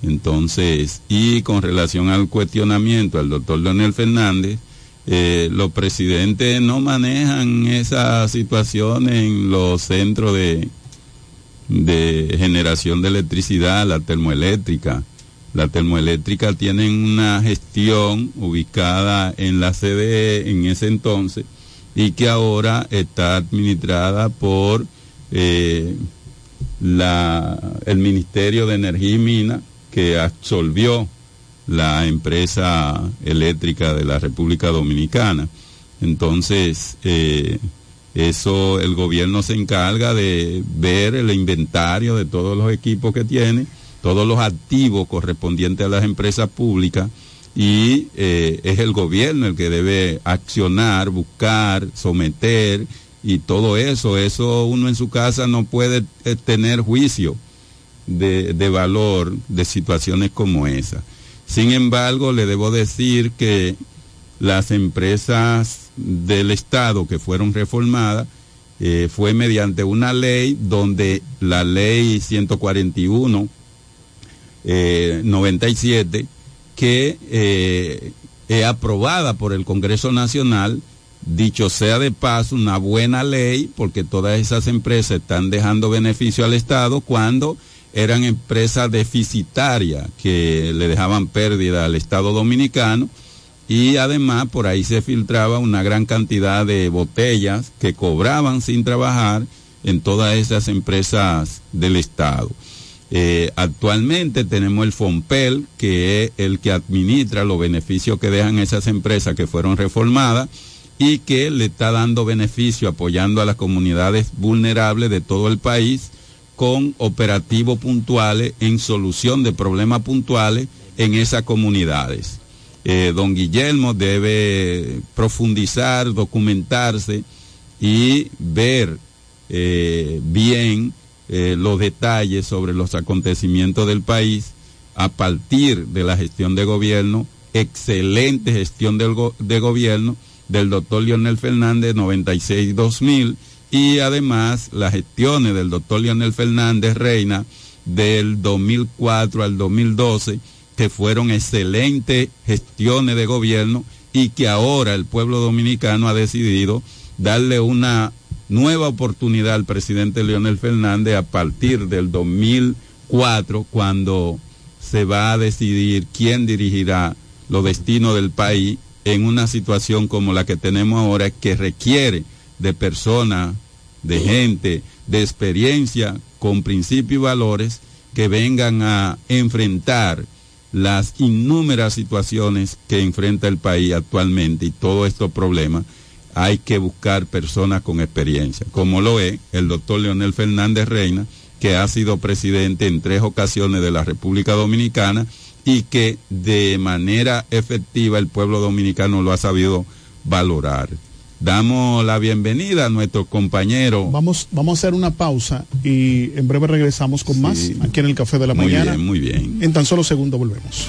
Entonces, y con relación al cuestionamiento al doctor Leonel Fernández, eh, los presidentes no manejan esa situación en los centros de, generación de electricidad, la termoeléctrica. La termoeléctrica tienen una gestión ubicada en la CDE en ese entonces y que ahora está administrada por eh, el Ministerio de Energía y Minas que absolvió la empresa eléctrica de la República Dominicana. Entonces, eh, eso el gobierno se encarga de ver el inventario de todos los equipos que tiene, todos los activos correspondientes a las empresas públicas y eh, es el gobierno el que debe accionar, buscar, someter y todo eso. Eso uno en su casa no puede eh, tener juicio de, de valor de situaciones como esa. Sin embargo, le debo decir que las empresas del Estado que fueron reformadas eh, fue mediante una ley donde la ley 141 eh, 97 que eh, es aprobada por el Congreso Nacional dicho sea de paso una buena ley porque todas esas empresas están dejando beneficio al Estado cuando eran empresas deficitarias que le dejaban pérdida al Estado dominicano y además por ahí se filtraba una gran cantidad de botellas que cobraban sin trabajar en todas esas empresas del Estado. Eh, actualmente tenemos el FOMPEL, que es el que administra los beneficios que dejan esas empresas que fueron reformadas y que le está dando beneficio apoyando a las comunidades vulnerables de todo el país con operativos puntuales en solución de problemas puntuales en esas comunidades. Eh, don Guillermo debe profundizar, documentarse y ver eh, bien eh, los detalles sobre los acontecimientos del país a partir de la gestión de gobierno, excelente gestión de gobierno del doctor Leonel Fernández 96-2000 y además las gestiones del doctor Leonel Fernández Reina del 2004 al 2012, que fueron excelentes gestiones de gobierno y que ahora el pueblo dominicano ha decidido darle una nueva oportunidad al presidente Leonel Fernández a partir del 2004, cuando se va a decidir quién dirigirá los destinos del país en una situación como la que tenemos ahora que requiere de personas, de gente, de experiencia con principios y valores que vengan a enfrentar las innúmeras situaciones que enfrenta el país actualmente y todos estos problemas, hay que buscar personas con experiencia, como lo es el doctor Leonel Fernández Reina, que ha sido presidente en tres ocasiones de la República Dominicana y que de manera efectiva el pueblo dominicano lo ha sabido valorar. Damos la bienvenida a nuestro compañero. Vamos, vamos a hacer una pausa y en breve regresamos con más aquí en el Café de la muy Mañana. Bien, muy bien. En tan solo segundos volvemos.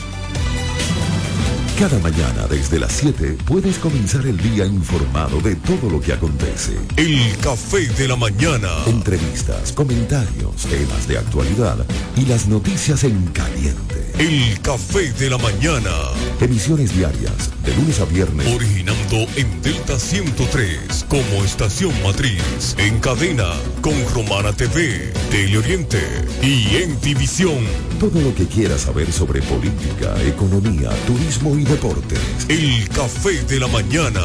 Cada mañana desde las 7 puedes comenzar el día informado de todo lo que acontece. El café de la mañana. Entrevistas, comentarios, temas de actualidad y las noticias en caliente. El café de la mañana. Emisiones diarias de lunes a viernes. Originando en Delta 103 como estación matriz. En cadena con Romana TV, Teleoriente y en División. Todo lo que quieras saber sobre política, economía, turismo y deportes. El café de la mañana.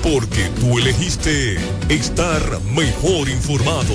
Porque tú elegiste estar mejor informado.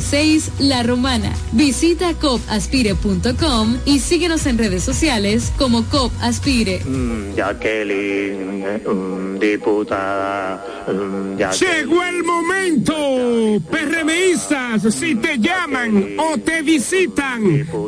146, La Romana. Visita copaspire.com y síguenos en redes sociales como COP Aspire. Mm, Jacqueline, mm, diputada. mm, Jacqueline. Llegó el momento, PRMistas, si te llaman o te visitan,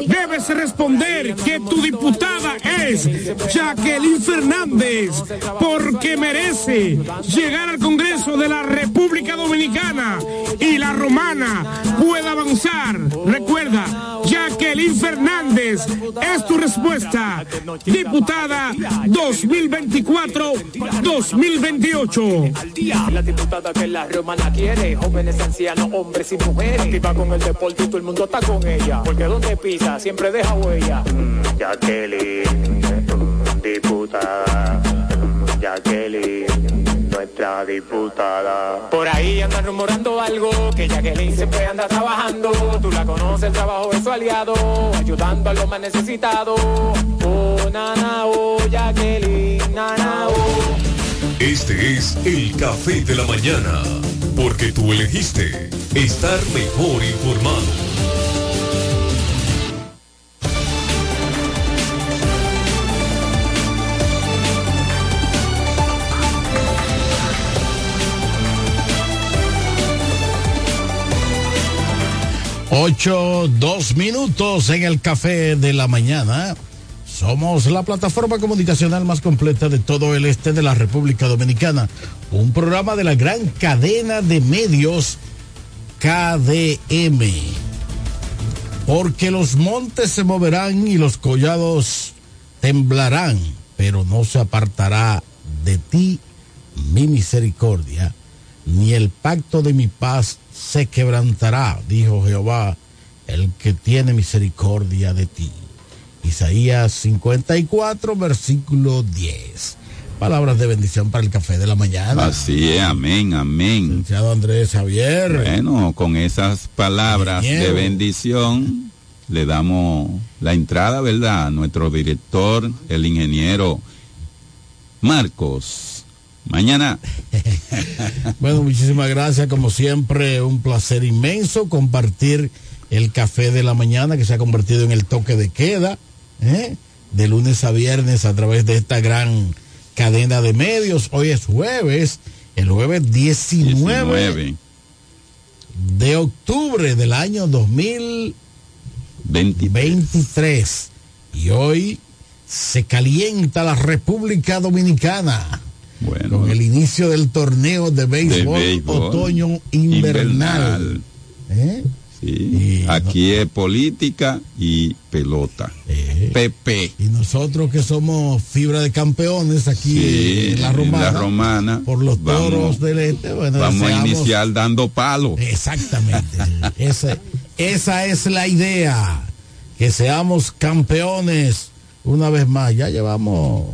debes responder que tu diputada es Jacqueline Fernández, porque merece llegar al Congreso de la República Dominicana y la romana pueda avanzar. Recuerda, Jacqueline Fernández es tu respuesta, diputada 2024-2028. La diputada que la romana quiere, jóvenes, ancianos, hombres y mujeres. Activa con el deporte y todo el mundo está con ella. Porque donde pisa siempre deja huella. Mm, Jacqueline, mm, diputada. Mm, Jacqueline, nuestra diputada. Por ahí andan rumorando algo, que Jacqueline siempre anda trabajando. Tú la conoces, el trabajo es su aliado, ayudando a los más necesitados. Oh, nana, oh, Jacqueline, nana, oh. Este es el café de la mañana, porque tú elegiste estar mejor informado. Ocho, dos minutos en el café de la mañana. Somos la plataforma comunicacional más completa de todo el este de la República Dominicana. Un programa de la gran cadena de medios KDM. Porque los montes se moverán y los collados temblarán, pero no se apartará de ti mi misericordia, ni el pacto de mi paz se quebrantará, dijo Jehová, el que tiene misericordia de ti. Isaías 54, versículo 10. Palabras de bendición para el café de la mañana. Así es, amén, amén. Licenciado Andrés Javier. Bueno, con esas palabras de bendición le damos la entrada, ¿verdad? A nuestro director, el ingeniero Marcos. Mañana. Bueno, muchísimas gracias. Como siempre, un placer inmenso compartir el café de la mañana que se ha convertido en el toque de queda, ¿eh? de lunes a viernes a través de esta gran cadena de medios. Hoy es jueves, el jueves 19, 19, de octubre del año 2023. Y hoy se calienta la República Dominicana. Con el inicio del torneo de béisbol, béisbol otoño invernal. ¿Eh? Sí. Aquí es política y pelota. PP. Y nosotros que somos fibra de campeones aquí Sí, en la romana, la romana. por los Vamos- toros del este, bueno, Vamos a iniciar dando palo. Exactamente. Esa es la idea. Que seamos campeones una vez más. Ya llevamos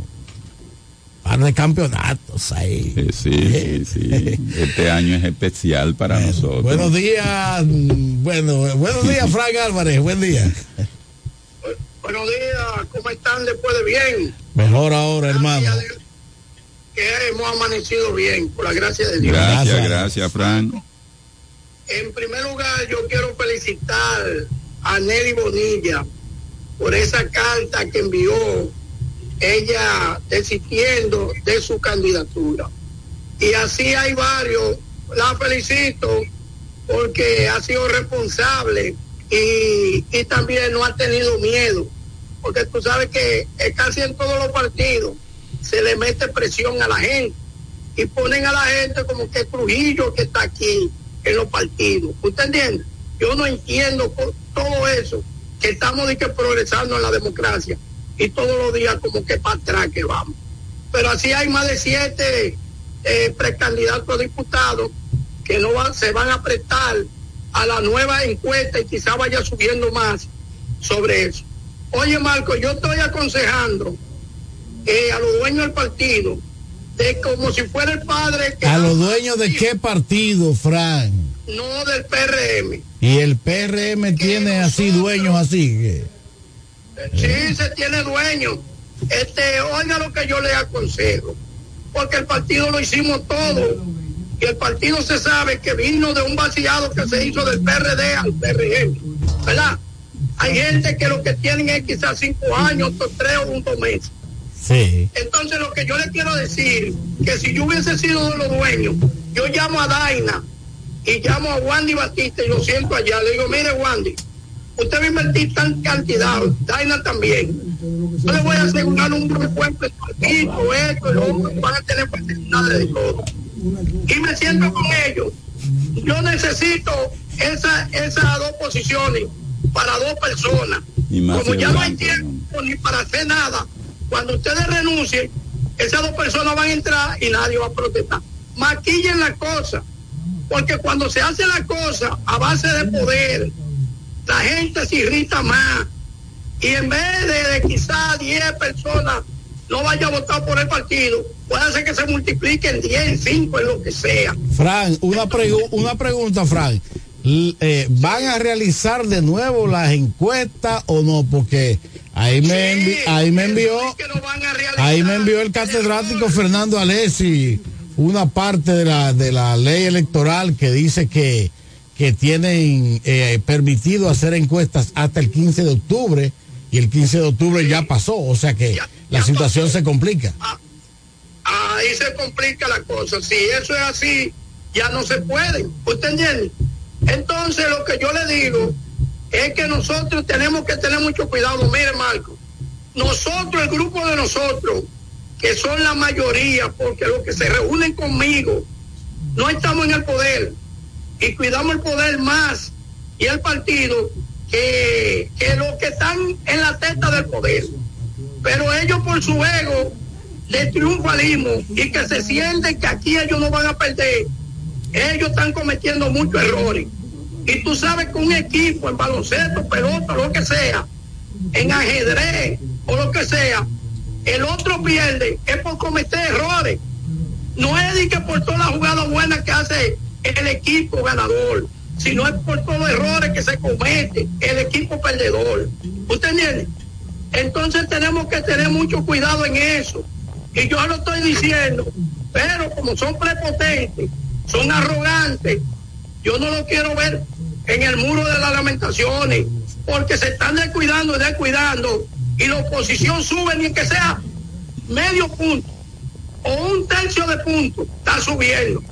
de campeonatos ahí. Sí, sí, sí. Este año es especial para nosotros. Buenos días. mm, Bueno, buenos días, Frank Álvarez. Buen día. Buenos días, ¿cómo están después de bien? Mejor ahora, hermano. Que hemos amanecido bien, por la gracia de Dios. Gracias, gracias, Fran. En primer lugar, yo quiero felicitar a Nelly Bonilla por esa carta que envió ella desistiendo de su candidatura. Y así hay varios. La felicito porque ha sido responsable y, y también no ha tenido miedo. Porque tú sabes que casi en todos los partidos se le mete presión a la gente y ponen a la gente como que Trujillo que está aquí en los partidos. ¿Usted entiende? Yo no entiendo todo eso, que estamos de que progresando en la democracia y todos los días como que para atrás que vamos. Pero así hay más de siete eh, precandidatos a diputados que no van- se van a prestar a la nueva encuesta y quizá vaya subiendo más sobre eso. Oye Marco, yo estoy aconsejando eh, a los dueños del partido de como si fuera el padre que ¿A los dueños de qué partido, Fran? no del PRM. Y el PRM tiene así dueños así. que- Sí, se tiene dueño. Este, oiga lo que yo le aconsejo, porque el partido lo hicimos todo y el partido se sabe que vino de un vaciado que se hizo del PRD al PRM, ¿verdad? Hay gente que lo que tienen es quizás cinco años, tres o un meses. Sí. Entonces lo que yo le quiero decir, que si yo hubiese sido de los dueños, yo llamo a Daina y llamo a Wandy Batista y lo siento allá, le digo, mire Wandy, usted va a invertir tan cantidad, Daina también. Yo le voy a asegurar un partido, esto, lo otro, van a tener facilidades de todo. Y me siento con ellos. Yo necesito esa, esas dos posiciones para dos personas. Y Como ya no hay tiempo ni para hacer nada, cuando ustedes renuncien, esas dos personas van a entrar y nadie va a protestar. Maquillen la cosa, porque cuando se hace la cosa a base de poder, la gente se irrita más. Y en vez de, de quizás 10 personas no vaya a votar por el partido, puede ser que se multipliquen 10, 5, en lo que sea. Fran, una, pregu- una pregunta, Fran. L- eh, ¿Van a realizar de nuevo las encuestas o no? Porque ahí me, envi- ahí me envió, ahí me envió el catedrático Fernando Alessi una parte de la, de la ley electoral que dice que, que tienen eh, permitido hacer encuestas hasta el 15 de octubre y el 15 de octubre ya pasó, o sea que la situación se complica. ahí se complica la cosa. Si eso es así, ya no se puede. ¿Usted entiende? Entonces lo que yo le digo es que nosotros tenemos que tener mucho cuidado. Mire, Marco, nosotros, el grupo de nosotros, que son la mayoría, porque los que se reúnen conmigo, no estamos en el poder y cuidamos el poder más y el partido que, que los que están en la testa del poder. Pero ellos por su ego de triunfalismo y que se sienten que aquí ellos no van a perder, ellos están cometiendo muchos errores. Y tú sabes que un equipo en baloncesto, pelota, lo que sea, en ajedrez o lo que sea, el otro pierde es por cometer errores. No es de que por todas las jugadas buenas que hace el equipo ganador, sino es por todos los errores que se comete el equipo perdedor. ¿Usted entiende? Entonces tenemos que tener mucho cuidado en eso. Y yo lo estoy diciendo, pero como son prepotentes, son arrogantes, yo no lo quiero ver en el muro de las lamentaciones, porque se están descuidando y descuidando, y la oposición sube ni que sea medio punto o un tercio de punto, está subiendo.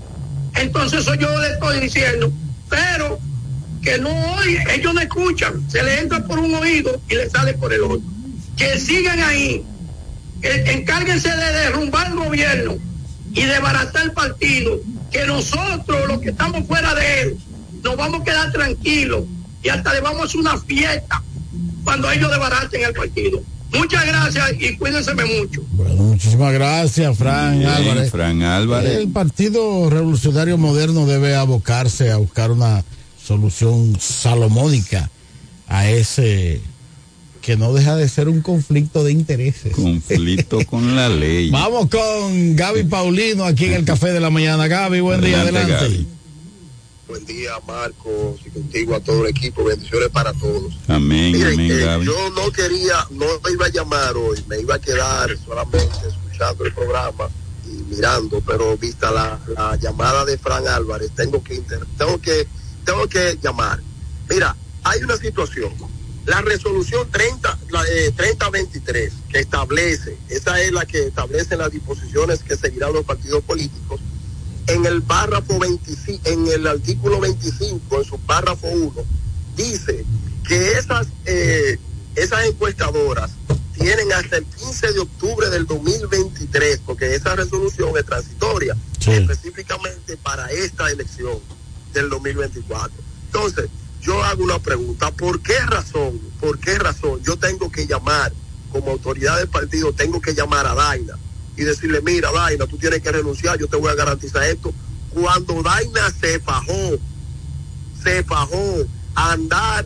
Entonces eso yo le estoy diciendo, pero que no oye, ellos no escuchan, se le entra por un oído y le sale por el otro. Que sigan ahí, que encárguense de derrumbar el gobierno y de baratar el partido, que nosotros, los que estamos fuera de él, nos vamos a quedar tranquilos y hasta le vamos a hacer una fiesta cuando ellos desbaraten el partido. Muchas gracias y cuídense mucho. Bueno, muchísimas gracias, Fran Bien, Álvarez. Fran Álvarez. El Partido Revolucionario Moderno debe abocarse a buscar una solución salomónica a ese que no deja de ser un conflicto de intereses. Conflicto con la ley. Vamos con Gaby Paulino aquí en el Café de la Mañana. Gaby, buen día, Adelante, adelante. Gaby. Buen día, Marcos, y contigo a todo el equipo. Bendiciones para todos. Amén, Miren, amén, eh, Gaby. yo no quería, no me iba a llamar hoy, me iba a quedar solamente escuchando el programa y mirando, pero vista la, la llamada de Fran Álvarez, tengo que inter- tengo que tengo que llamar. Mira, hay una situación. La resolución 30, la, eh, 3023 que establece, esa es la que establece las disposiciones que seguirán los partidos políticos en el párrafo 25, en el artículo 25, en su párrafo 1, dice que esas, eh, esas encuestadoras tienen hasta el 15 de octubre del 2023, porque esa resolución es transitoria, específicamente para esta elección del 2024. Entonces, yo hago una pregunta, ¿por qué razón, por qué razón yo tengo que llamar, como autoridad del partido, tengo que llamar a Daina y decirle, mira, Daina, tú tienes que renunciar, yo te voy a garantizar esto. Cuando Daina se fajó, se fajó a andar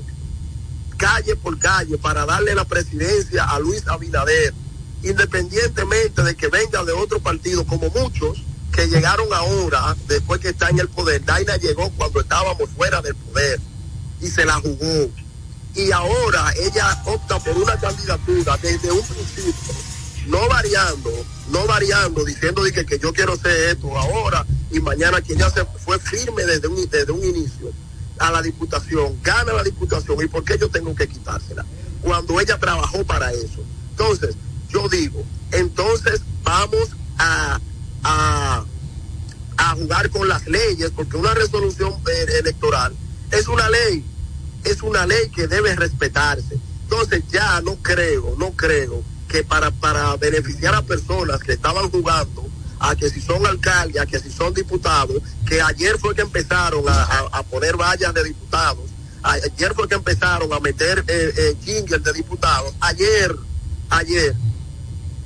calle por calle para darle la presidencia a Luis Abinader, independientemente de que venga de otro partido, como muchos que llegaron ahora, después que está en el poder. Daina llegó cuando estábamos fuera del poder y se la jugó. Y ahora ella opta por una candidatura desde un principio, no variando, no variando, diciendo que, yo quiero ser esto ahora y mañana que ella se fue firme desde un, desde un inicio a la diputación, gana la diputación y por qué yo tengo que quitársela cuando ella trabajó para eso. Entonces, yo digo, entonces vamos a, a, a jugar con las leyes, porque una resolución eh, electoral es una ley, es una ley que debe respetarse. Entonces ya no creo, no creo que para, para beneficiar a personas que estaban jugando, a que si son alcaldes, a que si son diputados, que ayer fue que empezaron a, a- a poner vallas de diputados, ayer fue que empezaron a meter eh, eh, de diputados, ayer, ayer,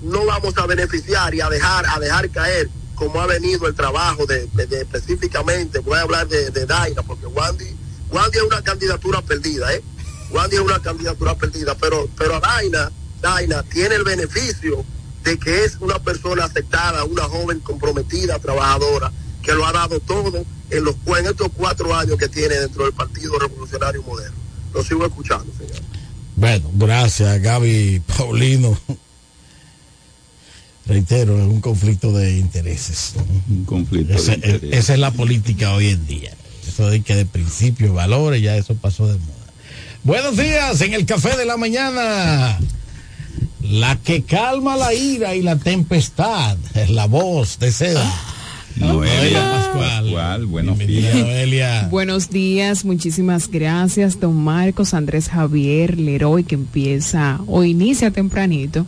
no vamos a beneficiar y a dejar, a dejar caer como ha venido el trabajo de, de- específicamente, voy a hablar de, Daina, porque Wandy, Wandy es una candidatura perdida, ¿eh? Wandy es una candidatura perdida, pero, pero Daina, Daina tiene el beneficio de que es una persona aceptada, una joven comprometida, trabajadora, que lo ha dado todo en los en estos cuatro años que tiene dentro del Partido Revolucionario Moderno. Lo sigo escuchando, señor. Bueno, gracias Gaby Paulino. Reitero, es un conflicto de intereses. Un conflicto Ese- de intereses. Esa es la política hoy en día. Eso de que de principios, valores, ya eso pasó de moda. Buenos días en el café de la mañana. La que calma la ira y la tempestad es la voz de seda. Noelia Pascual. Pascual, buenos Bienvenida, días. Noelia. Buenos días, muchísimas gracias, don Marcos, Andrés Javier, Leroy, que empieza o inicia tempranito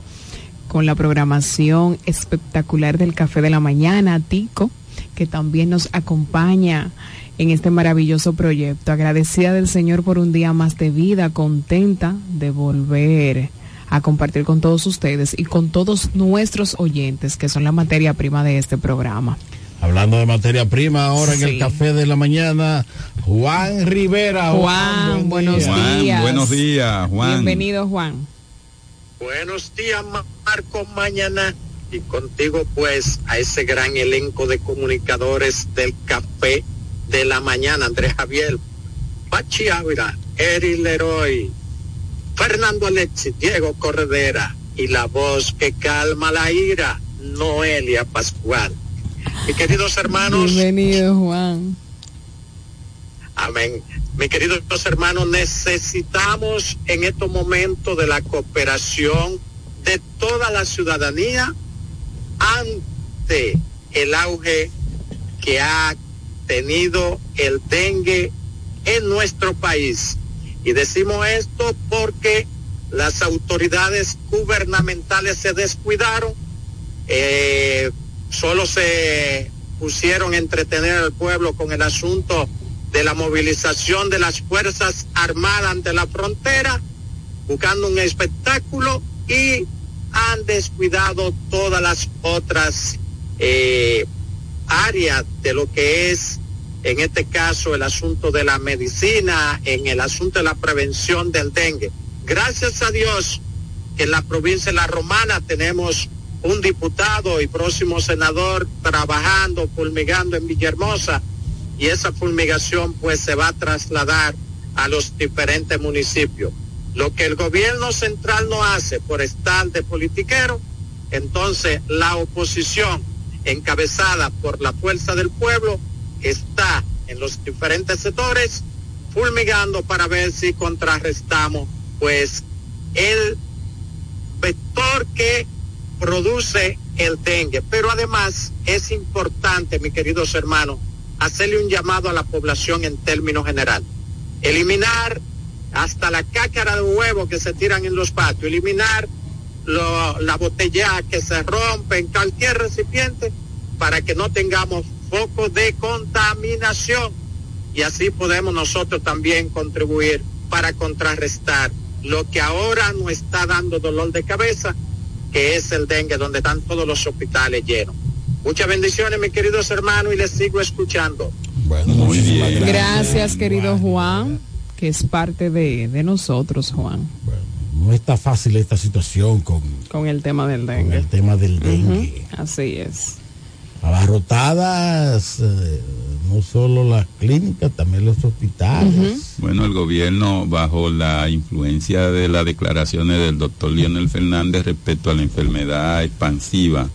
con la programación espectacular del Café de la Mañana, Tico, que también nos acompaña en este maravilloso proyecto. Agradecida del Señor por un día más de vida, contenta de volver a compartir con todos ustedes y con todos nuestros oyentes, que son la materia prima de este programa. Hablando de materia prima, ahora en el café de la mañana, Juan Rivera. Juan, buen buenos día. Juan, días. buenos días, Juan. Bienvenido, Juan. Buenos días, Marco Mañana. Y contigo, pues, a ese gran elenco de comunicadores del café de la mañana, Andrés Javier, Pachi Ávila, Eri Leroy, Fernando Alexis, Diego Corredera y la voz que calma la ira, Noelia Pascual. Mis queridos hermanos, Bienvenido, Juan. Amén. Mis queridos hermanos, necesitamos en estos momentos de la cooperación de toda la ciudadanía ante el auge que ha tenido el dengue en nuestro país. Y decimos esto porque las autoridades gubernamentales se descuidaron, eh, solo se pusieron a entretener al pueblo con el asunto de la movilización de las Fuerzas Armadas ante la frontera, buscando un espectáculo y han descuidado todas las otras eh, áreas de lo que es, en este caso, el asunto de la medicina, en el asunto de la prevención del dengue. Gracias a Dios que en la provincia de La Romana tenemos un diputado y próximo senador trabajando, fulmigando en Villahermosa y esa fulmigación pues se va a trasladar a los diferentes municipios. Lo que el gobierno central no hace por estar de politiquero, entonces la oposición encabezada por la fuerza del pueblo está en los diferentes sectores fulmigando para ver si contrarrestamos pues el vector que produce el dengue. Pero además es importante, mis queridos hermanos, hacerle un llamado a la población en términos general. Eliminar hasta la cácara de huevo que se tiran en los patios, eliminar lo- la botella que se rompe en cualquier recipiente para que no tengamos focos de contaminación y así podemos nosotros también contribuir para contrarrestar lo que ahora nos está dando dolor de cabeza, que es el dengue, donde están todos los hospitales llenos. Muchas bendiciones, mis queridos hermanos, y les sigo escuchando. Muy bien. Gracias, querido Juan, que es parte de, de nosotros, Juan. no está fácil esta situación con, Con el tema del dengue. el tema del dengue. Así es. Abarrotadas eh, no solo las clínicas, también los hospitales. Bueno, el gobierno, bajo la influencia de las declaraciones del doctor Leonel Fernández respecto a la enfermedad expansiva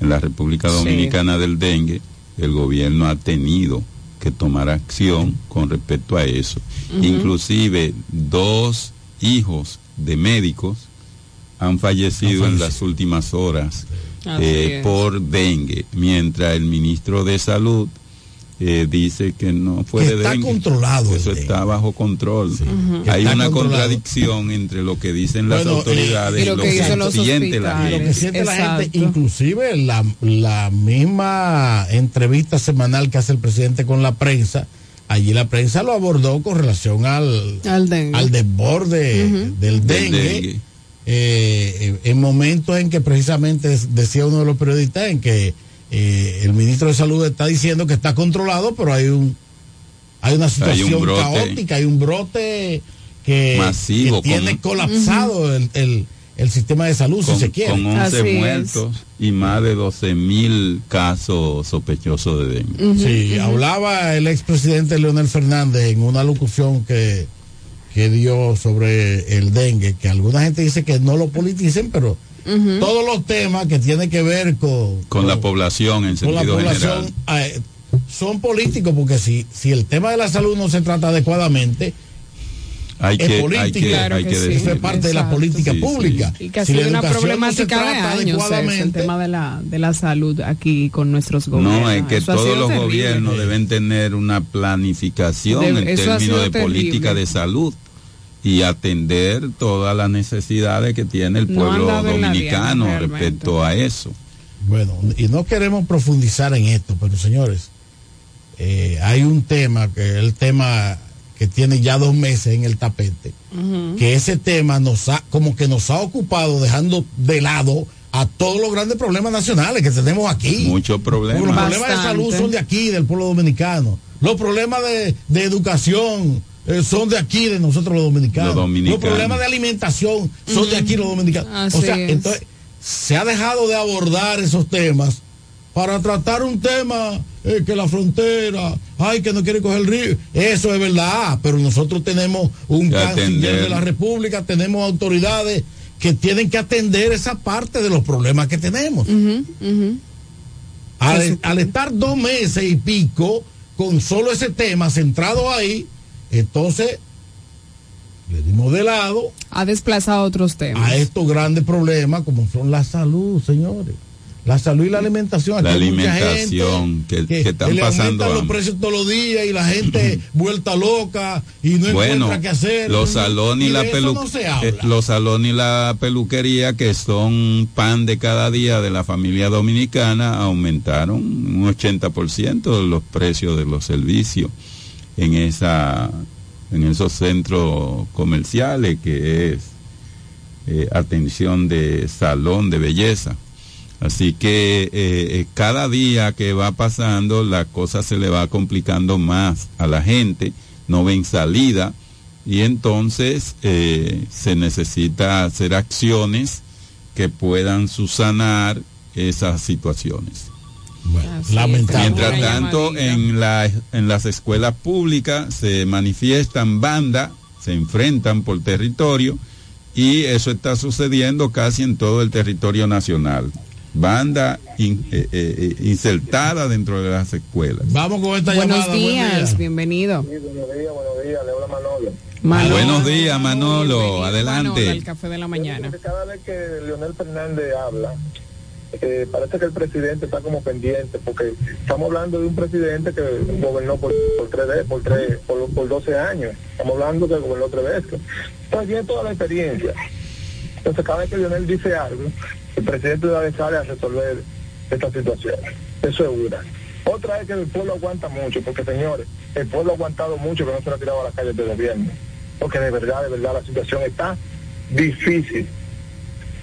en la República Sí. Dominicana del dengue, el gobierno ha tenido que tomar acción con respecto a eso. Inclusive dos hijos de médicos han fallecido en las últimas horas eh, por dengue, mientras el ministro de Salud eh, dice que no fue Que de está dengue. controlado Eso está bajo control. Hay una controlado. contradicción entre lo que dicen las Bueno, autoridades eh, y lo que, siente la lo gente. que siente la gente, inclusive la, la misma entrevista semanal que hace el presidente con la prensa, allí la prensa lo abordó con relación al, Al dengue. al desborde del dengue. dengue. Eh, en momentos en que precisamente decía uno de los periodistas en que eh, el ministro de salud está diciendo que está controlado, pero hay un hay una situación brote. caótica, hay un brote que, Masivo, que tiene con- colapsado el, el- el sistema de salud, si se quiere. con 11 muertos y más de 12 mil casos sospechosos de dengue. Sí, hablaba el expresidente Leonel Fernández en una locución que, que dio sobre el dengue, que alguna gente dice que no lo politicen, pero todos los temas que tienen que ver con, Con la población en con la sentido población general. eh, son políticos, porque si, si el tema de la salud no se trata adecuadamente, Hay es que, hay política. que, hay que Eso decirlo. es parte de la política Sí, pública. Y que ha Si sido una educación no problemática de años es el tema de la, de la salud aquí con nuestros gobiernos. No, es que Eso todos los terrible. gobiernos deben tener una planificación en términos de política terrible. de salud y atender todas las necesidades que tiene el pueblo dominicano diana, respecto a eso. Bueno, y no queremos profundizar en esto, pero señores, eh, hay un tema que es el tema que tiene ya dos meses en el tapete, que ese tema nos ha, como que nos ha ocupado dejando de lado a todos los grandes problemas nacionales que tenemos aquí. Muchos Porque Los problemas. problemas de salud son de aquí, del pueblo dominicano. Los problemas de, de educación eh, son de aquí, de nosotros los dominicanos. Los dominicanos. problemas de alimentación son de aquí, los dominicanos. Así o sea, es. entonces se ha dejado de abordar esos temas para tratar un tema eh, que la frontera, ay, que no quiere coger el río. Eso es verdad, pero nosotros tenemos un canciller de la República, tenemos autoridades que tienen que atender esa parte de los problemas que tenemos. Al, al estar dos meses y pico con solo ese tema centrado ahí, entonces le dimos de lado Ha desplazado otros temas. a estos grandes problemas como son la salud, señores. La salud y la alimentación. La Aquí mucha alimentación que, están le pasando aumentan los precios todos los días y la gente vuelta loca y no Bueno, encuentra qué hacer. los salones y, la pelu- no eh, los salones y la peluquería que son pan de cada día de la familia dominicana aumentaron un 80% de los precios de los servicios en esa en esos centros comerciales que es eh, atención de salón de belleza. Así que eh, eh, cada día que va pasando la cosa se le va complicando más a la gente, no ven salida y entonces eh, se necesita hacer acciones que puedan subsanar esas situaciones. lamentable. Mientras tanto, en, la, en las escuelas públicas se manifiestan bandas, se enfrentan por territorio y eso está sucediendo casi en todo el territorio nacional. Banda in- eh, eh, eh, insertada dentro de las escuelas. Vamos con esta Buenos llamada. buen días, día. bienvenido. Ah, buenos días, Manolo. Manolo, Adelante. el café de la mañana. Cada vez que Leonel Fernández habla, eh, parece que el presidente está como pendiente, porque estamos hablando de un presidente que gobernó por, por, tres, por, tres, por, por 12 años. Estamos hablando que gobernó tres veces. Entonces tiene toda la experiencia. Entonces cada vez que Leonel dice algo, el presidente debe sale a resolver esta situación. Eso es una. Otra es que el pueblo aguanta mucho, porque señores, el pueblo ha aguantado mucho que no se lo ha tirado a las calles de gobierno. Porque de verdad, de verdad la situación está difícil.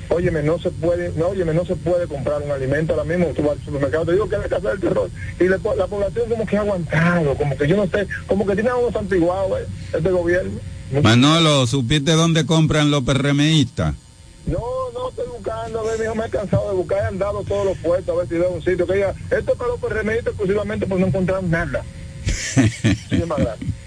Óyeme, no se puede, no, óyeme, no se puede comprar un alimento ahora mismo, tú vas al supermercado, te digo que es la casa del terror. Y la, la población como que ha aguantado, como que yo no sé, como que tiene a uno santiguado eh, este gobierno. Manolo, ¿supiste dónde compran los PRMistas? No, no estoy buscando, a ver, mijo, me he cansado de buscar, he andado todos los puestos a ver si veo un sitio que diga, esto es para los PRMistas exclusivamente pues no encontramos nada.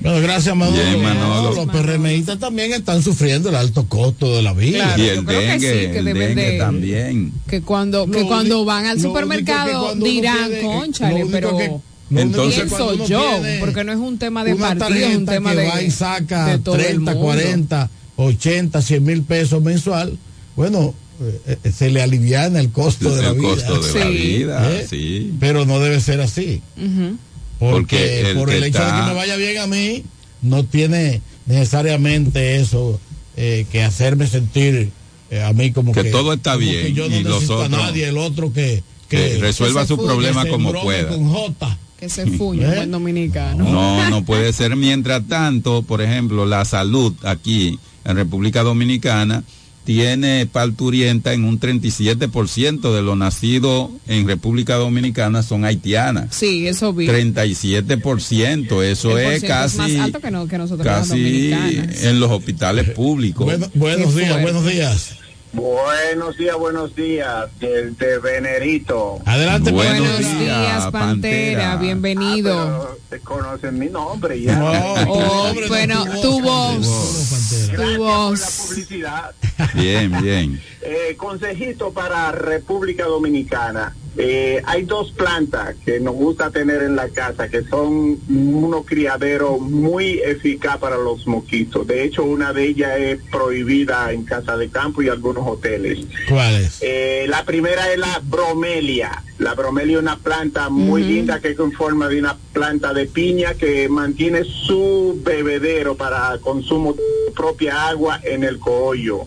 Bueno, gracias, Manolo. Bien, Manolo. Los PRMistas también están sufriendo el alto costo de la vida. Claro, y yo el creo que dengue, sí, que el deben dengue de- también. Que cuando, que Lo cuando único- van al supermercado dirán, conchale, pero que- lo Entonces, pienso yo, tiene porque no es un tema de partido, es un tema que de, va y saca de todo el 30, mundo. 40, 80, 100 mil pesos mensual, bueno, eh, eh, se le aliviana el costo de la el vida. costo de la Sí. vida, ¿Eh? sí. Pero no debe ser así. Porque, Porque el por el hecho de que me vaya bien a mí, no tiene necesariamente eso eh, que hacerme sentir eh, a mí como Que que, todo está bien que yo no y los necesito a nadie, el otro que, Que resuelva su problema como pueda. con J. Que se ¿Eh? buen dominicano. No, no puede ser. Mientras tanto, por ejemplo, la salud aquí en República Dominicana tiene parturienta en un 37% de los nacidos en República Dominicana son haitianas. Sí, eso vi. 37%, eso es casi, más alto que, no, que nosotros casi en los hospitales públicos. Bueno, buenos Qué días, fuerte. buenos días. Buenos días, buenos días, el de Venerito. Adelante, Buenos Buenos días, días, Pantera, Pantera. bienvenido. Ah, pero conocen mi nombre ya. No, Oh, hombre, no, bueno, tu tu voz, voz, Gracias tu por la publicidad. Bien, bien. Eh, consejito para República Dominicana. Eh, hay dos plantas que nos gusta tener en la casa que son unos criaderos muy eficaz para los mosquitos. De hecho, una de ellas es prohibida en casa de campo y algunos hoteles. ¿Cuál es? Eh, la primera es la bromelia. La bromelia es una planta muy linda que es con forma de una planta de piña que mantiene su bebedero para consumo de propia agua en el coollo.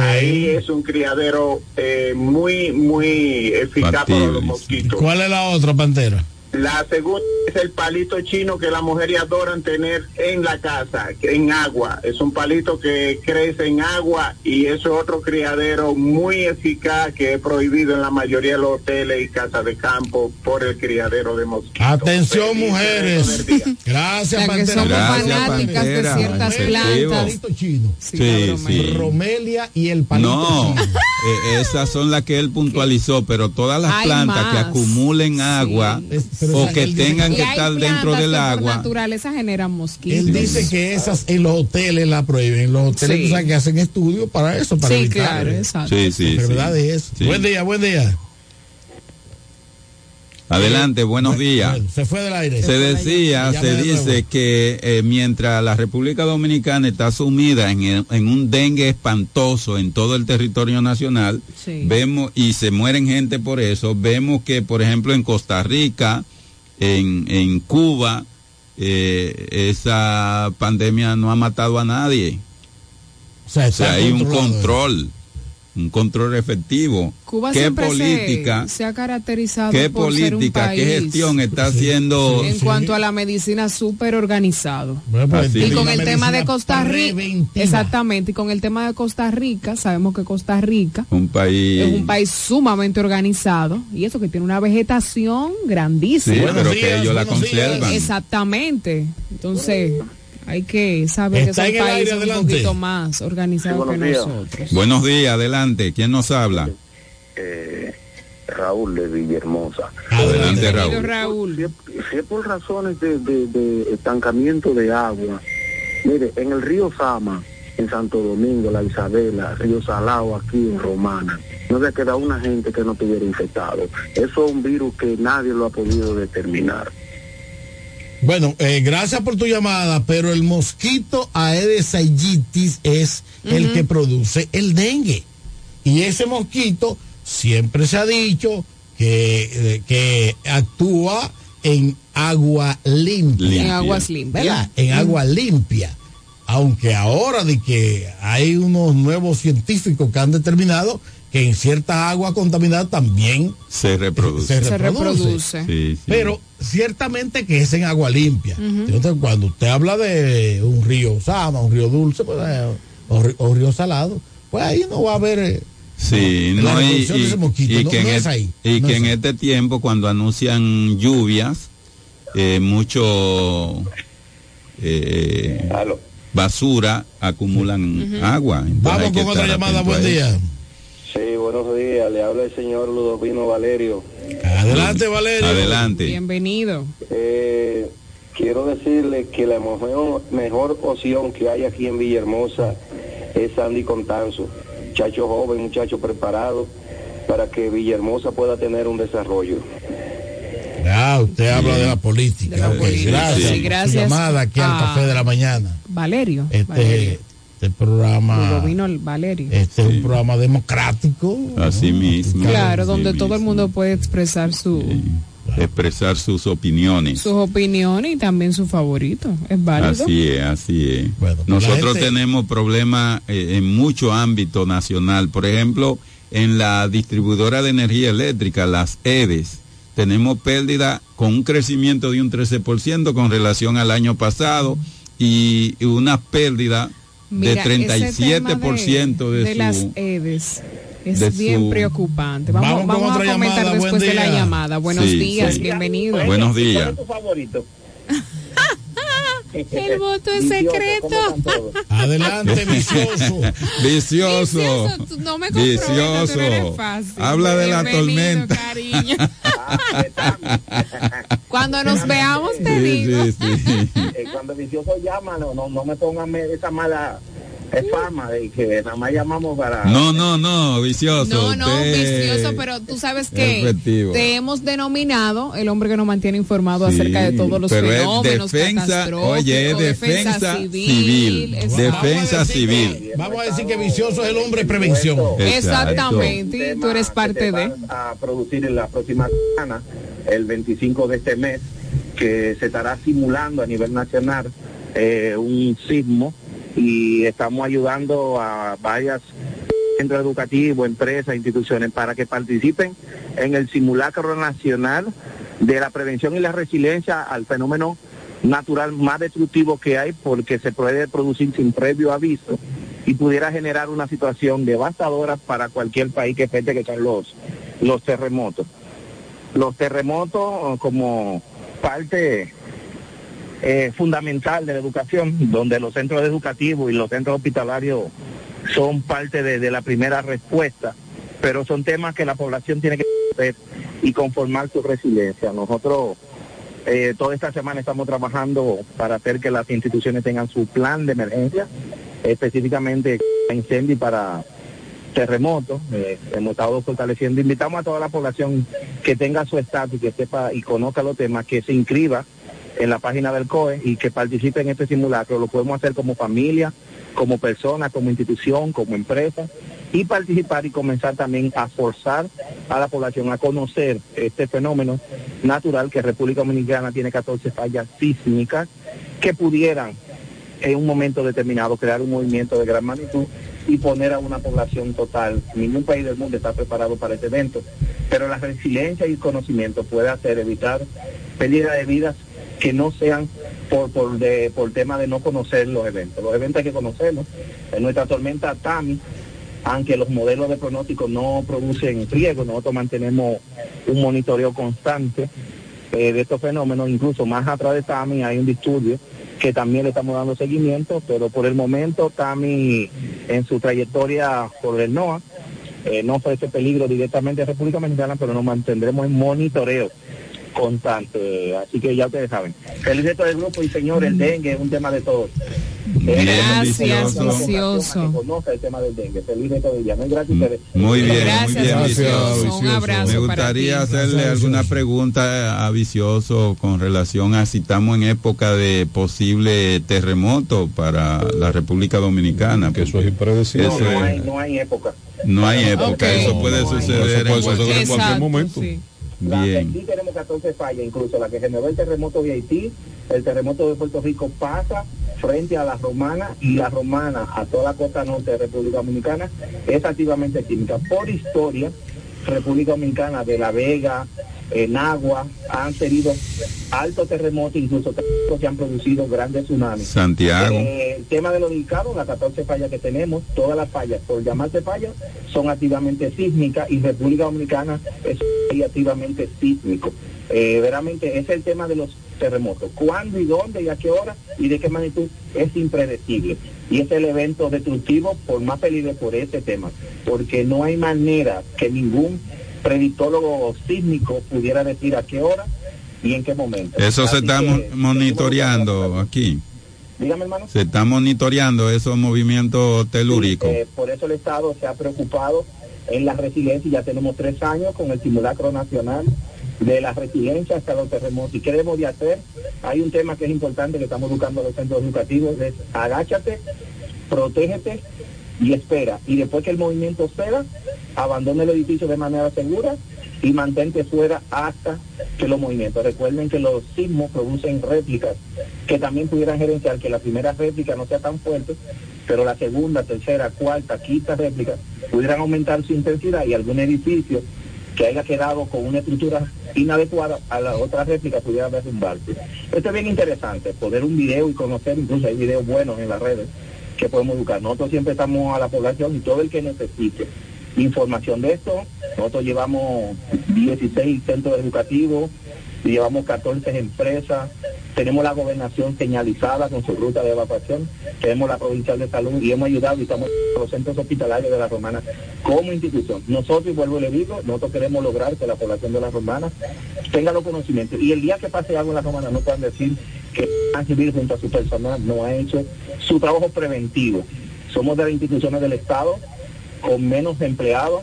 Ahí es un criadero eh, muy, muy eficaz para los mosquitos. ¿Cuál es la otra, Pantera? La segunda es el palito chino que las mujeres adoran tener en la casa, en agua. Es un palito que crece en agua y es otro criadero muy eficaz que es prohibido en la mayoría de los hoteles y casas de campo por el criadero de mosquitos. Atención, Feliz mujeres. Gracias, Ya que Pantera. somos Gracias, fanáticas de Pantera. ciertas plantas. Palito chino. Sí, Sí, la broma. sí. Romelia y el palito No, chino. eh, esas son las que él puntualizó, pero todas las Hay plantas que acumulen agua Es- pero o que dice tengan que estar dentro del agua. naturaleza generan mosquitos. Él dice que esas en los hoteles la prohíben. En los hoteles Sí. tú sabes que hacen estudios para eso, para Sí, evitar claro, exacto. Sí, sí, sí. enfermedades. Sí. Buen día, buen día. Adelante, buenos días. Bueno, se fue del aire. Se decía, se de nuevo. dice que eh, mientras la República Dominicana está sumida en, el- en un dengue espantoso en todo el territorio nacional, Sí. vemos y se mueren gente por eso, vemos que por ejemplo en Costa Rica, en, en Cuba, eh, esa pandemia no ha matado a nadie. O sea, O sea, hay un control, un control efectivo. Cuba ¿Qué se- política? se, ha caracterizado ¿Qué por ser un política, país qué gestión está Sí, haciendo? en cuanto a la medicina súper organizado. Bueno, pues, Y con el tema de Costa Rica, preventiva. exactamente, y con el tema de Costa Rica, sabemos que Costa Rica Un país... es un país sumamente organizado y eso que tiene una vegetación grandísima. Buenos pero días, que ellos la buenos días. conservan. Exactamente. Entonces, hay que saber que son el aire, países un poquito más organizados Sí, que buenos días. nosotros. Buenos días, adelante. ¿Quién nos habla? Eh, Raúl de Villahermosa. Adelante, Raúl. Raúl. Si es, si es por razones de, de- de estancamiento de agua, mire, en el río Sama, en Santo Domingo, la Isabela, Río Salado, aquí en Romana, no se queda una gente que no estuviera infectado. Eso es un virus que nadie lo ha podido determinar. Bueno, eh, gracias por tu llamada, pero el mosquito Aedes aegypti es el que produce el dengue. Y ese mosquito siempre se ha dicho que, eh, que actúa en agua limpia. Limpia. En aguas limpias. ¿verdad? En agua limpia. Aunque ahora de que hay unos nuevos científicos que han determinado que en cierta agua contaminada también Se reproduce. se Se reproduce. reproduce. Sí, sí. Pero ciertamente que es en agua limpia. Entonces, cuando usted habla de un río Sama, un río dulce, pues, eh, o, río salado, pues ahí no va a haber. eh, Sí, la no, y, reproducción de ese mosquito, y no- que, no en, es et- ahí, y no que es en ahí. este tiempo, cuando anuncian lluvias, eh, mucho... eh, basura acumulan agua. Entonces Vamos hay que con otra llamada, buen día. Sí, buenos días. Le habla el señor Ludovino Valerio. Adelante, Valerio. Adelante. Bienvenido. Eh, quiero decirle que la mejor, mejor opción que hay aquí en Villahermosa es Sandy Contanzo. Muchacho joven, muchacho preparado para que Villahermosa pueda tener un desarrollo. Ah, usted habla de la política. De la política. Gracias. Sí, su llamada aquí al Café de la Mañana. Valerio. Este, Valerio. Este programa, Ludovino Valerio. este es un programa democrático. Así mismo. Claro, Así donde todo el mundo puede expresar su, Expresar sus opiniones. sus opiniones y también su favorito. Es válido. Así es, así es. Nosotros gente- tenemos problemas eh, en mucho ámbito nacional. Por ejemplo, en la distribuidora de energía eléctrica, las EDES, tenemos pérdida con un crecimiento de un 13% con relación al año pasado y una pérdida Mira, de ese 37% tema de, de, su... las EDES es de bien su- preocupante. Vamos, Vamos a comentar llamada, después de la llamada. Buenos Sí, días, sí. bienvenido. Buenos días. ¿Cuál es tu favorito? El voto es secreto. Adelante, vicioso. Vicioso. Vicioso, tú no me comprometas, tú no Vicioso. eres fácil. Habla de la tormenta. cariño. Cuando nos veamos te digo. Eh, cuando vicioso llama, no, no, no me pongan me- esa mala eh, fama de que nada más llamamos para... No, no, no, vicioso. No, no, usted- vicioso, pero tú sabes que Efectivo. te hemos denominado el hombre que nos mantiene informado acerca de todos los pero es fenómenos defensa, catastróficos, oye, es defensa civil, defensa civil. Vamos a decir que vicioso es el hombre de prevención. Exactamente, y tú eres parte de. a producir en la próxima semana, el 25 de este mes, que se estará simulando a nivel nacional eh, un sismo y estamos ayudando a varias centros educativos, empresas, instituciones para que participen en el simulacro nacional de la prevención y la resiliencia al fenómeno natural más destructivo que hay porque se puede producir sin previo aviso y pudiera generar una situación devastadora para cualquier país que afecte que son los, los terremotos. Los terremotos como parte eh, fundamental de la educación, donde los centros educativos y los centros hospitalarios son parte de, la primera respuesta, pero son temas que la población tiene que ver y conformar su resiliencia. Nosotros eh, toda esta semana estamos trabajando para hacer que las instituciones tengan su plan de emergencia, específicamente incendio y para terremotos. Eh, hemos estado fortaleciendo. Invitamos a toda la población que tenga su estatus, que sepa y conozca los temas, que se inscriba en la página del COE y que participe en este simulacro. Lo podemos hacer como familia, como persona, como institución, como empresa y participar y comenzar también a forzar a la población a conocer este fenómeno natural que República Dominicana tiene 14 fallas sísmicas que pudieran en un momento determinado crear un movimiento de gran magnitud y poner a una población total. Ningún país del mundo está preparado para este evento, pero la resiliencia y el conocimiento puede hacer evitar pérdida de vidas que no sean por por de, por tema de no conocer los eventos. Los eventos hay que conocerlos. En nuestra tormenta Tami, aunque los modelos de pronóstico no producen riesgo, nosotros mantenemos un monitoreo constante eh, de estos fenómenos, incluso más atrás de Tami hay un disturbio que también le estamos dando seguimiento, pero por el momento Tami en su trayectoria por el NOAA eh, no ofrece peligro directamente a República Dominicana, pero nos mantendremos en monitoreo constante. Así que ya ustedes saben. El resto del grupo y señor, el dengue es un tema de todos. Gracias, vicioso. conozca el tema del dengue. Feliz resto del día. No, gracias a ustedes. Muy bien, Gracias, muy bien, Vicioso. Vicioso. Un abrazo Me para gustaría ti. hacerle Gracias, alguna pregunta a Vicioso con relación a si estamos en época de posible terremoto para la República Dominicana. Que eso es impredecible. No, no hay, no hay época. No hay época, eso puede No suceder Eso en puede cualquier, en momento. sí. La de. Haití tenemos 14 fallas, incluso la que generó el terremoto de Haití, el terremoto de Puerto Rico pasa frente a la romana y la romana a toda la costa norte de República Dominicana es activamente química. Por historia, República Dominicana de La Vega, en Agua, han tenido altos terremotos, incluso terremotos que han producido grandes tsunamis. Santiago. Eh, el tema de los dedicados, las 14 fallas que tenemos, todas las fallas, por llamarse fallas, son activamente sísmicas y República Dominicana es activamente sísmico. Eh, veramente es el tema de los terremoto. ¿Cuándo y dónde y a qué hora y de qué magnitud? Es impredecible. Y es el evento destructivo por más peligro por ese tema, porque no hay manera que ningún predictólogo sísmico pudiera decir a qué hora y en qué momento. Eso se está que, monitoreando aquí. Dígame, hermano. Se está monitoreando esos movimientos telúricos. Eh, por eso el Estado se ha preocupado en las residencias. Ya tenemos tres años con el simulacro nacional de las residencias hasta los terremotos. ¿Y qué debemos de hacer? Hay un tema que es importante que estamos buscando a los centros educativos, es agáchate, protégete y espera. Y después que el movimiento ceda, abandona el edificio de manera segura y mantente fuera hasta que los movimientos. Recuerden que los sismos producen réplicas que también pudieran gerenciar que la primera réplica no sea tan fuerte, pero la segunda, tercera, cuarta, quinta réplica pudieran aumentar su intensidad y algún edificio que haya quedado con una estructura inadecuada a la otra réplica pudiera derrumbarse. Esto es bien interesante, poder un video y conocer, incluso hay videos buenos en las redes que podemos educar. Nosotros siempre estamos a la población y todo el que necesite información de esto, nosotros llevamos 16 centros educativos, llevamos 14 empresas, tenemos la gobernación señalizada con su ruta de evacuación, tenemos la provincial de salud y hemos ayudado y estamos en los centros hospitalarios de la Romana como institución. Nosotros, y vuelvo y le digo, nosotros queremos lograr que la población de la Romana tenga los conocimientos y el día que pase algo en la Romana no puedan decir que civil junto a su personal no ha hecho su trabajo preventivo. Somos de las instituciones del Estado con menos empleados,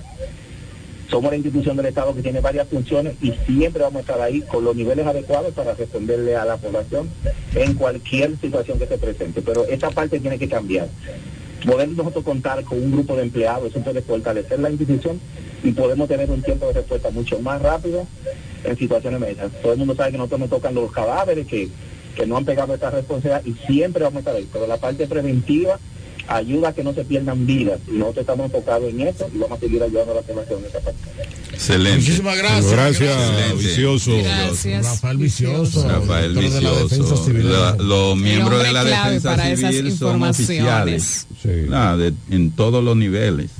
somos la institución del Estado que tiene varias funciones y siempre vamos a estar ahí con los niveles adecuados para responderle a la población en cualquier situación que se presente. Pero esa parte tiene que cambiar. Poder nosotros contar con un grupo de empleados, eso puede fortalecer la institución y podemos tener un tiempo de respuesta mucho más rápido en situaciones médicas. Todo el mundo sabe que nosotros nos tocan los cadáveres que, que no han pegado esta responsabilidad y siempre vamos a estar ahí. Pero la parte preventiva ayuda a que no se pierdan vidas. Y nosotros estamos enfocados en eso y vamos a seguir ayudando a la población en esa parte. Excelente. Muchísimas gracias. Gracias, Excelente. Vicioso. Gracias. Rafael Vicioso, Rafael director de la Defensa Vicioso. Civil. La- los miembros de la defensa civil son oficiales. Ah, de- en todos los niveles.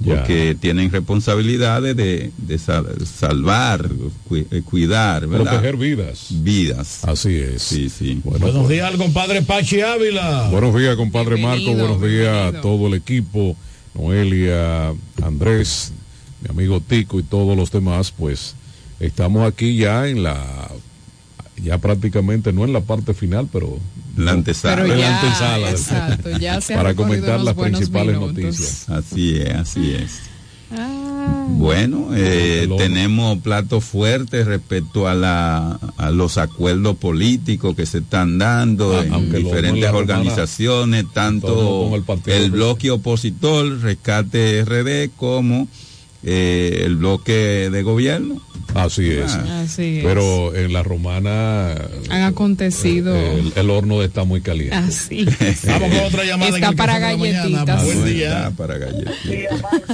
Ya. Porque tienen responsabilidades de, de sal- salvar, cu- eh, cuidar, ¿verdad? Proteger vidas. Vidas. Así es. Sí, sí. Bueno, Buenos pues, días al compadre Pachi Ávila. buenos días, compadre Marco. Bienvenido, Buenos días a todo el equipo. Noelia, Andrés, mi amigo Tico y todos los demás. Pues estamos aquí ya en la. Ya prácticamente, no en la parte final, pero. La antesala. Pero en ya, la antesala. exacto, ya se para comentar las principales minutos. noticias. Así es, así es. Ah, Bueno, eh, tenemos platos fuertes respecto a, la, a los acuerdos políticos que se están dando Ah, en diferentes organizaciones, tanto el bloque opositor, Rescate RD, como eh, el bloque de gobierno. Así es. Ah, así es. Pero en la romana Han acontecido el, el horno está muy caliente. así. Vamos con otra llamada. Está para galletitas. Buen No día. está para galletas.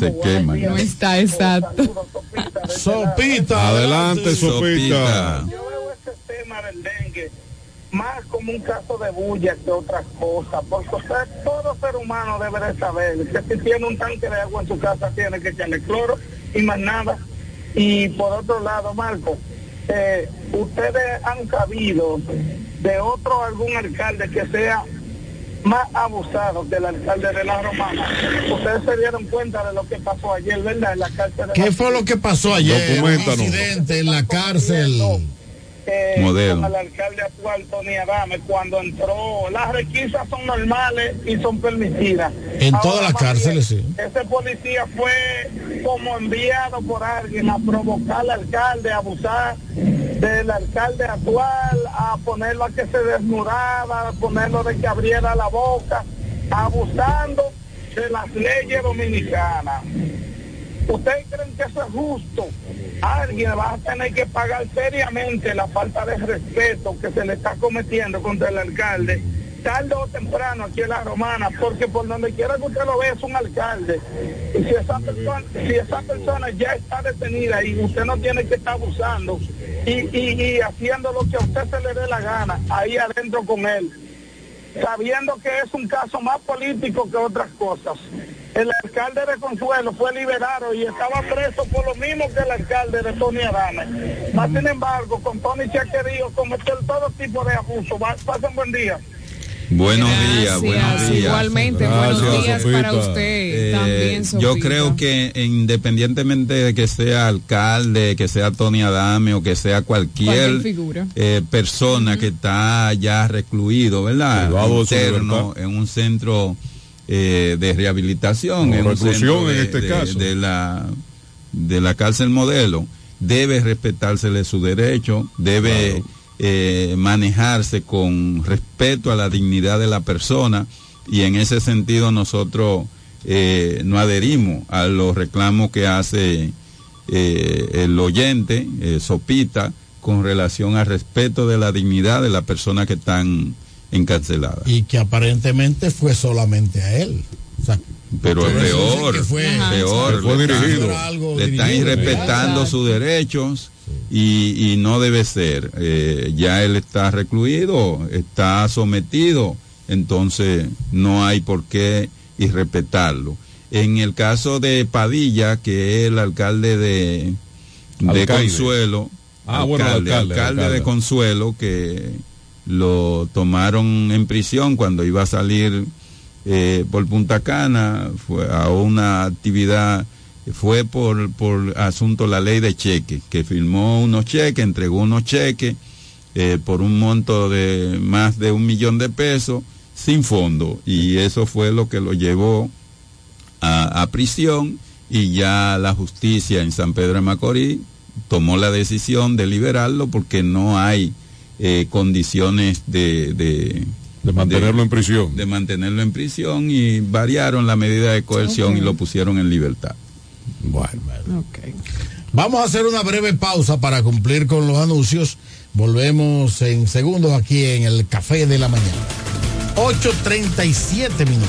Se queman. No está exacto. Sopita. Adelante, Sopita. Yo veo este tema del más como un caso de bulla que otra cosa, porque usted, todo ser humano debe de saber que si tiene un tanque de agua en su casa tiene que echarle cloro y más nada. Y por otro lado, Marco, eh, ustedes han sabido de otro algún alcalde que sea más abusado que el alcalde de la Romana. Ustedes se dieron cuenta de lo que pasó ayer, ¿verdad? En la cárcel de ¿Qué la- fue lo que pasó ayer? Un incidente en la cárcel. Eh, Modelo. el alcalde actual Tony Adame cuando entró. Las requisas son normales y son permitidas. En Ahora, todas las cárceles, bien, Ese policía fue como enviado por alguien a provocar al alcalde, a abusar del alcalde actual, a ponerlo a que se desnudara, a ponerlo de que abriera la boca, abusando de las leyes dominicanas. ¿Ustedes creen que eso es justo? Alguien va a tener que pagar seriamente la falta de respeto que se le está cometiendo contra el alcalde, tarde o temprano aquí en la romana, porque por donde quiera que usted lo vea es un alcalde. Y si esa persona, si esa persona ya está detenida y usted no tiene que estar abusando y, y, y haciendo lo que a usted se le dé la gana, ahí adentro con él sabiendo que es un caso más político que otras cosas. El alcalde de Consuelo fue liberado y estaba preso por lo mismo que el alcalde de Tony Adame. Más sin embargo, con Tony se ha querido cometer todo tipo de abuso. Pasen buen día. Buenos días, buenos días. Igualmente, buenos días para usted Eh, también, yo creo que independientemente de que sea alcalde, que sea Tony Adame o que sea cualquier, figura. eh, persona que está ya recluido, ¿verdad? Interno en un centro eh, de rehabilitación, en un de, este de- caso. de la de la cárcel modelo, debe respetársele su derecho, debe eh, manejarse con respeto a la dignidad de la persona y en ese sentido nosotros eh, no adherimos a los reclamos que hace el oyente, Sopita, con relación al respeto de la dignidad de las personas que están encarceladas. Y que aparentemente fue solamente a él. O sea, Pero es peor, que fue- Ajá. peor. fue le están- dirigido. Algo Le están irrespetando sus derechos y, y no debe ser. Eh, ya él está recluido, está sometido, entonces no hay por qué irrespetarlo. En el caso de Padilla, que es el alcalde de, de. Consuelo, Ah, bueno, alcalde, alcalde alcalde. de Consuelo, que lo tomaron en prisión cuando iba a salir eh, por Punta Cana, fue a una actividad, fue por, por asunto la ley de cheques, que firmó unos cheques, entregó unos cheques eh, por un monto de más de un millón de pesos sin fondo, y eso fue lo que lo llevó a, a prisión y ya la justicia en San Pedro de Macorís tomó la decisión de liberarlo porque no hay eh, condiciones de, de, De mantenerlo en prisión. de mantenerlo en prisión y variaron la medida de coerción y lo pusieron en libertad. Bueno, Vamos a hacer una breve pausa para cumplir con los anuncios. Volvemos en segundos aquí en el Café de la Mañana. 8.37 minutos.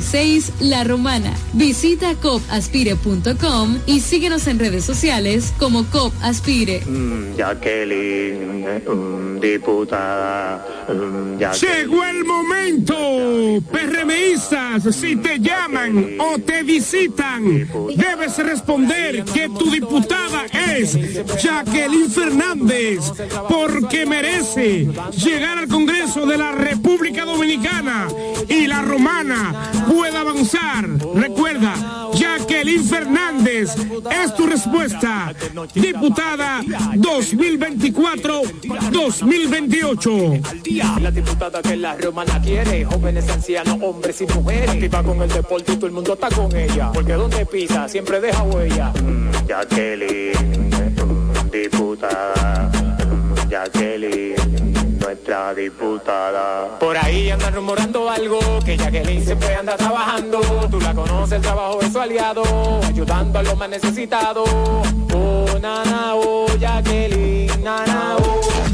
146, La Romana. Visita copaspire.com y síguenos en redes sociales como COP Aspire. Jacqueline, mm, diputada. mm, Jacqueline. Llegó el momento. PRMistas, si te llaman o te visitan, debes responder que tu diputada es Jacqueline Fernández, porque merece llegar al Congreso de la República Dominicana y la romana pueda avanzar. Recuerda, Jacqueline Fernández es tu respuesta. Diputada 2024-2028. La diputada que la romana quiere, jóvenes, ancianos, hombres y mujeres. Activa con el deporte y todo el mundo está con ella. Porque donde pisa siempre deja huella. Jacqueline, mm, diputada. mm, Jacqueline, nuestra diputada. Por ahí andan rumorando algo, que Jacqueline siempre anda trabajando. Tú la conoces, el trabajo de su aliado, ayudando a los más necesitados. Oh, nana, oh, Jacqueline, nana, oh.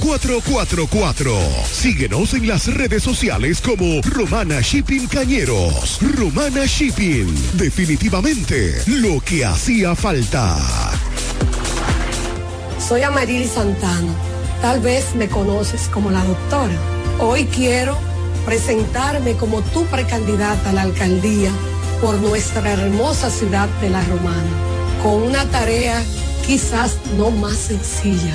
849-454-4444. Síguenos en las redes sociales como Romana Shipping Cañeros. Romana Shipping. Definitivamente lo que hacía falta. Soy Amarili Santana. Tal vez me conoces como la doctora. Hoy quiero presentarme como tu precandidata a la alcaldía por nuestra hermosa ciudad de La Romana, con una tarea quizás no más sencilla,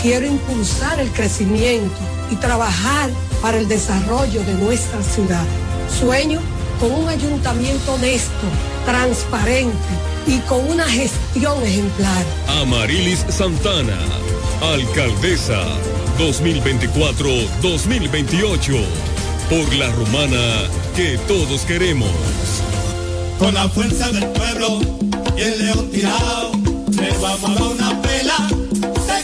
Quiero impulsar el crecimiento y trabajar para el desarrollo de nuestra ciudad. Sueño con un ayuntamiento honesto, transparente y con una gestión ejemplar. Amarilis Santana, alcaldesa 2024-2028, por la romana que todos queremos. Con la fuerza del pueblo y el león tirado, le vamos a dar una pela.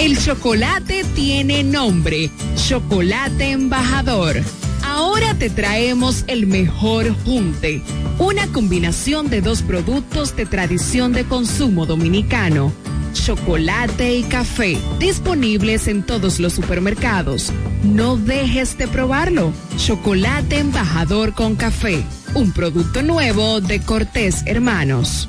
El chocolate tiene nombre, Chocolate Embajador. Ahora te traemos el mejor junte, una combinación de dos productos de tradición de consumo dominicano, chocolate y café, disponibles en todos los supermercados. No dejes de probarlo. Chocolate Embajador con café, un producto nuevo de Cortés Hermanos.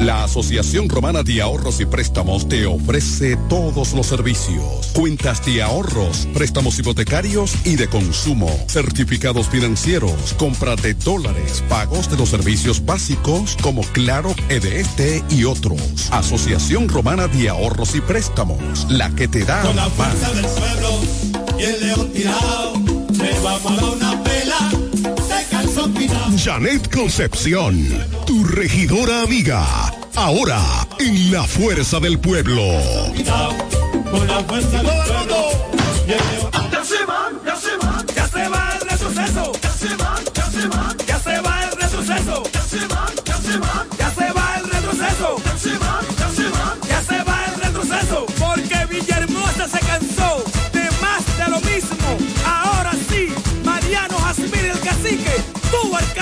La Asociación Romana de Ahorros y Préstamos te ofrece todos los servicios. Cuentas de ahorros, préstamos hipotecarios y de consumo, certificados financieros, compra de dólares, pagos de los servicios básicos como Claro, EDST y otros. Asociación Romana de Ahorros y Préstamos, la que te da Con la más. fuerza del pueblo y el león tirado, les vamos a dar una pela. Janet Concepción, tu regidora amiga. Ahora en la fuerza del pueblo. Con la fuerza del pueblo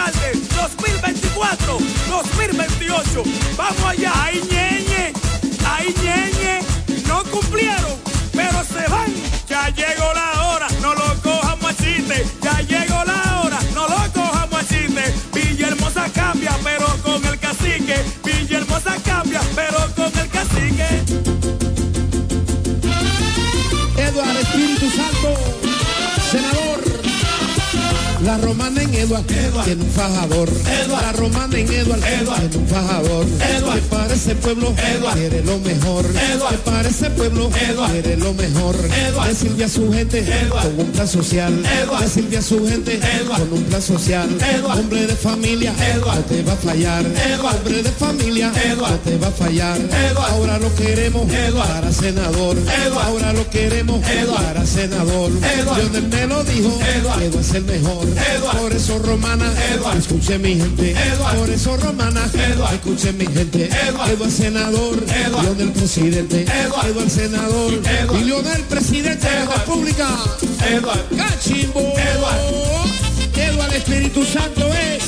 alcalde, 2024, 2028. Vamos allá, ay ñeñe, ay ñeñe, no cumplieron, pero se van. Ya llegó la romana en Edward tiene un fajador. La romana en Edward tiene un fajador. Que para ese pueblo quiere lo mejor. Que para ese pueblo quiere lo mejor. Decirle a su gente con un plan social. Decirle a su gente con un plan social. Hombre de familia, no te va a fallar. Hombre de familia, no te va a fallar. Ahora lo queremos para senador. Ahora lo queremos para senador. Lionel me lo dijo, Eduardo es el mejor. Por eso romana, escuche mi gente. Por eso romana, escuche mi gente. Eduardo es senador, Lionel presidente. Eduardo el senador y Lionel presidente de la República. Cachimbo. Eduardo Espíritu Santo es.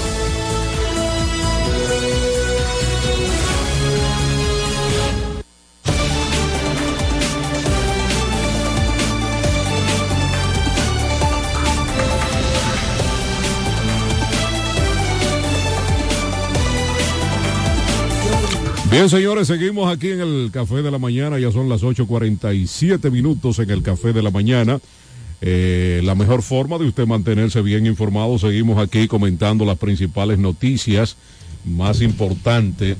Bien, señores, seguimos aquí en el Café de la Mañana. Ya son las 8.47 minutos en el Café de la Mañana. Eh, la mejor forma de usted mantenerse bien informado, seguimos aquí comentando las principales noticias más importantes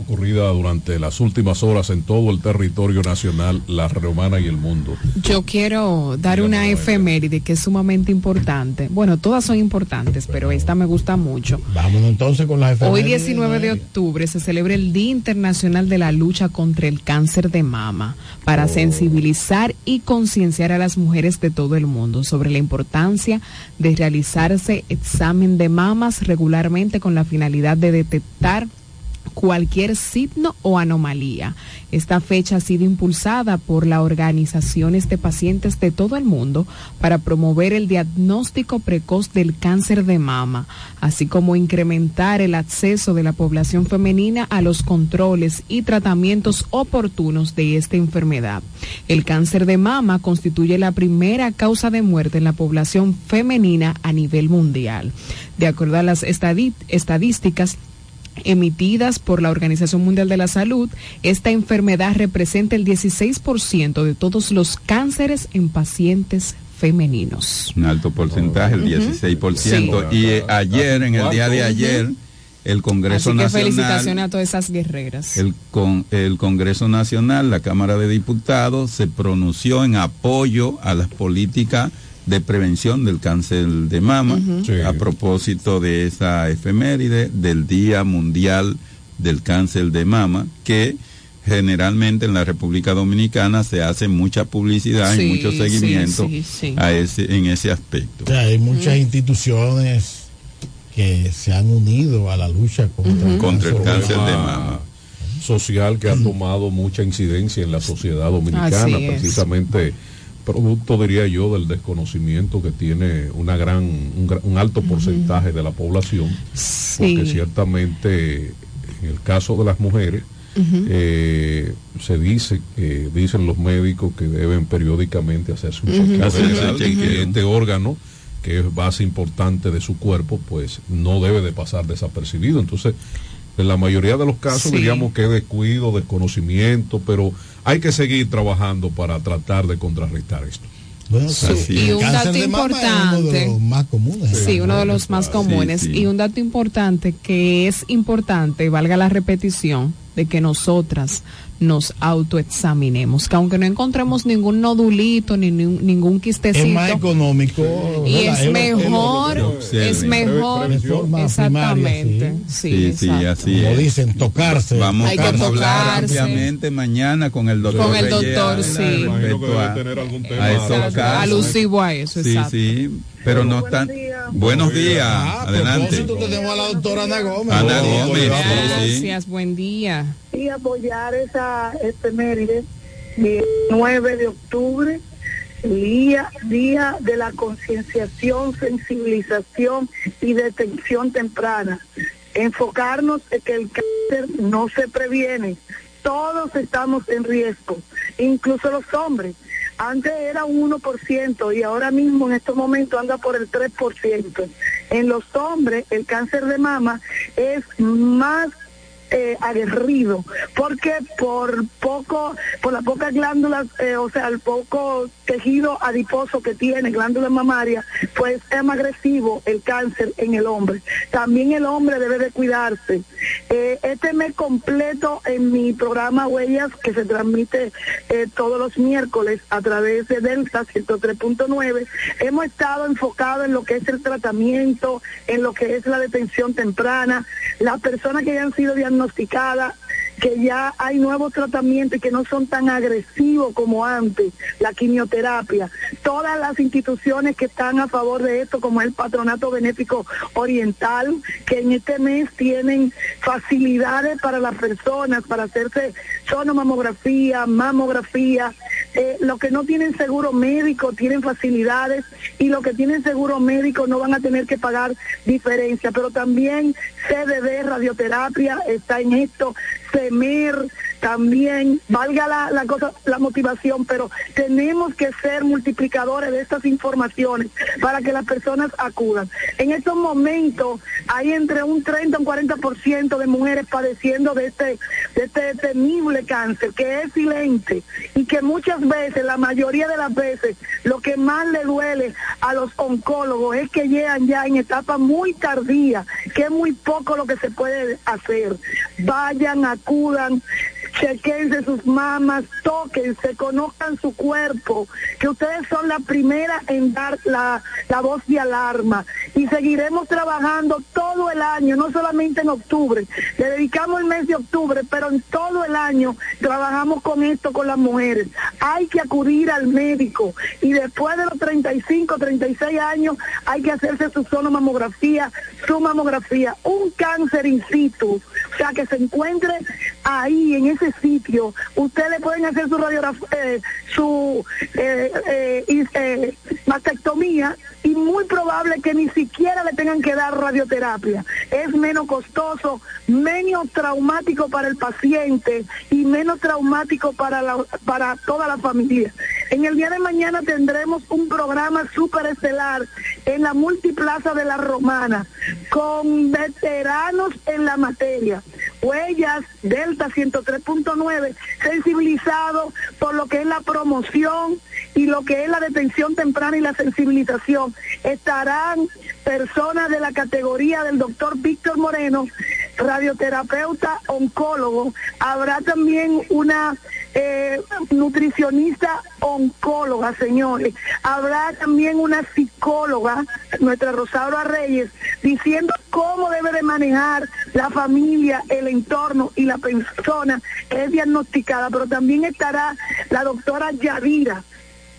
ocurridas durante las últimas horas en todo el territorio nacional, la romana y el mundo. Yo quiero dar una efeméride que es sumamente importante. Bueno, todas son importantes, pero esta me gusta mucho. Vámonos entonces con las Hoy efemérides. 19 de octubre se celebra el Día Internacional de la Lucha contra el Cáncer de Mama para sensibilizar y concienciar a las mujeres de todo el mundo sobre la importancia de realizarse examen de mamas regularmente con la finalidad de detectar cualquier signo o anomalía. Esta fecha ha sido impulsada por las organizaciones de pacientes de todo el mundo para promover el diagnóstico precoz del cáncer de mama, así como incrementar el acceso de la población femenina a los controles y tratamientos oportunos de esta enfermedad. El cáncer de mama constituye la primera causa de muerte en la población femenina a nivel mundial. De acuerdo a las estadísticas, emitidas por la Organización Mundial de la Salud, esta enfermedad representa el 16% de todos los cánceres en pacientes femeninos. Un alto porcentaje, el 16%. Y eh, ayer, en el día de ayer, el Congreso Así que Nacional... felicitaciones a todas esas guerreras. El, con, el Congreso Nacional, la Cámara de Diputados, se pronunció en apoyo a las políticas de prevención del cáncer de mama. Sí. a propósito de esa efeméride del Día Mundial del Cáncer de Mama, que generalmente en la República Dominicana se hace mucha publicidad Sí, y mucho seguimiento sí, sí. A ese, en ese aspecto. O sea, hay muchas instituciones que se han unido a la lucha contra, Contra el cáncer de mama. social que ha tomado mucha incidencia en la sociedad dominicana, es. Producto, diría yo, del desconocimiento que tiene una gran, un, alto porcentaje de la población, Sí. porque ciertamente en el caso de las mujeres, eh, se dice, que dicen los médicos que deben periódicamente hacerse un chequeo y chequeo. que este órgano que es base importante de su cuerpo, pues no debe de pasar desapercibido. Entonces, en la mayoría de los casos Sí. diríamos que es descuido, desconocimiento, pero hay que seguir trabajando para tratar de contrarrestar esto. Bueno, Sí, y un dato uno importante. los más comunes. Sí, uno de los más comunes. Sí, sí. Y un dato importante que es importante, valga la repetición, de que nosotras, nos autoexaminemos, que aunque no encontremos ningún nodulito ni ni- ningún quistecito, Es más económico. y es mejor, es mejor, exactamente, sí, Sí, sí, así Como es. dicen, tocarse. Vamos, Hay que a hablar tocarse. ampliamente mañana con el doctor. Con el doctor, Reyes, sí. respecto a- a esos casos. alusivo a eso, Sí, exacto. sí, pero no están. Buenos días, Ah, a adelante. propósito, tenemos a la doctora Ana Gómez. Ana Oh, Gómez, sí. Gracias, buen día. y apoyar esa efeméride del 9 de octubre, día, día de la concienciación, sensibilización y detención temprana. Enfocarnos en que el cáncer no se previene. Todos estamos en riesgo, incluso los hombres. Antes era un 1% y ahora mismo en estos momentos anda por el 3%. En los hombres el cáncer de mama es más eh, aguerrido, porque por poco, por las pocas glándulas, eh, o sea, el poco tejido adiposo que tiene, glándulas mamarias, pues es más agresivo el cáncer en el hombre. También el hombre debe de cuidarse. Eh, este mes completo en mi programa Huellas, que se transmite eh, todos los miércoles a través de Delta 103.9, hemos estado enfocados en lo que es el tratamiento, en lo que es la detención temprana, las personas que ya han sido diagnosticadas, que ya hay nuevos tratamientos y que no son tan agresivos como antes, la quimioterapia. Todas las instituciones que están a favor de esto, como el Patronato Benéfico Oriental, que en este mes tienen facilidades para las personas, para hacerse sonomamografía, mamografía, eh, los que no tienen seguro médico tienen facilidades y los que tienen seguro médico no van a tener que pagar diferencia, pero también CDD, radioterapia, está en esto, CEMER también, valga la, cosa, la motivación, pero tenemos que ser multiplicadores de estas informaciones para que las personas acudan. En estos momentos hay entre un 30 y un 40% de mujeres padeciendo de este, de este temible cáncer, que es silente y que muchas veces, la mayoría de las veces, lo que más le duele a los oncólogos es que llegan ya en etapa muy tardía, que es muy poco lo que se puede hacer. Vayan, acudan, chequense sus mamas, tóquense, conozcan su cuerpo, que ustedes son la primera en dar la, la voz de alarma. Y seguiremos trabajando todo el año, no solamente en octubre, le dedicamos el mes de octubre, pero en todo el año trabajamos con esto con las mujeres. Hay que acudir al médico y después de los 35, 36 años hay que hacerse su sonomamografía, su mamografía, un cáncer in situ, o sea que se encuentre ahí en ese sitio, ustedes le pueden hacer su radiografía, eh, su eh, eh, eh, mastectomía y muy probable que ni siquiera le tengan que dar radioterapia. Es menos costoso, menos traumático para el paciente y menos traumático para, la, para toda la familia. En el día de mañana tendremos un programa súper estelar en la multiplaza de la Romana con veteranos en la materia. Huellas Delta 103.9, sensibilizado por lo que es la promoción y lo que es la detención temprana y la sensibilización. Estarán personas de la categoría del doctor Víctor Moreno, radioterapeuta, oncólogo. Habrá también una eh, nutricionista oncóloga, señores. Habrá también una psicóloga, nuestra Rosaura Reyes, diciendo cómo debe de manejar la familia, el entorno y la persona que es diagnosticada. Pero también estará la doctora Yadira.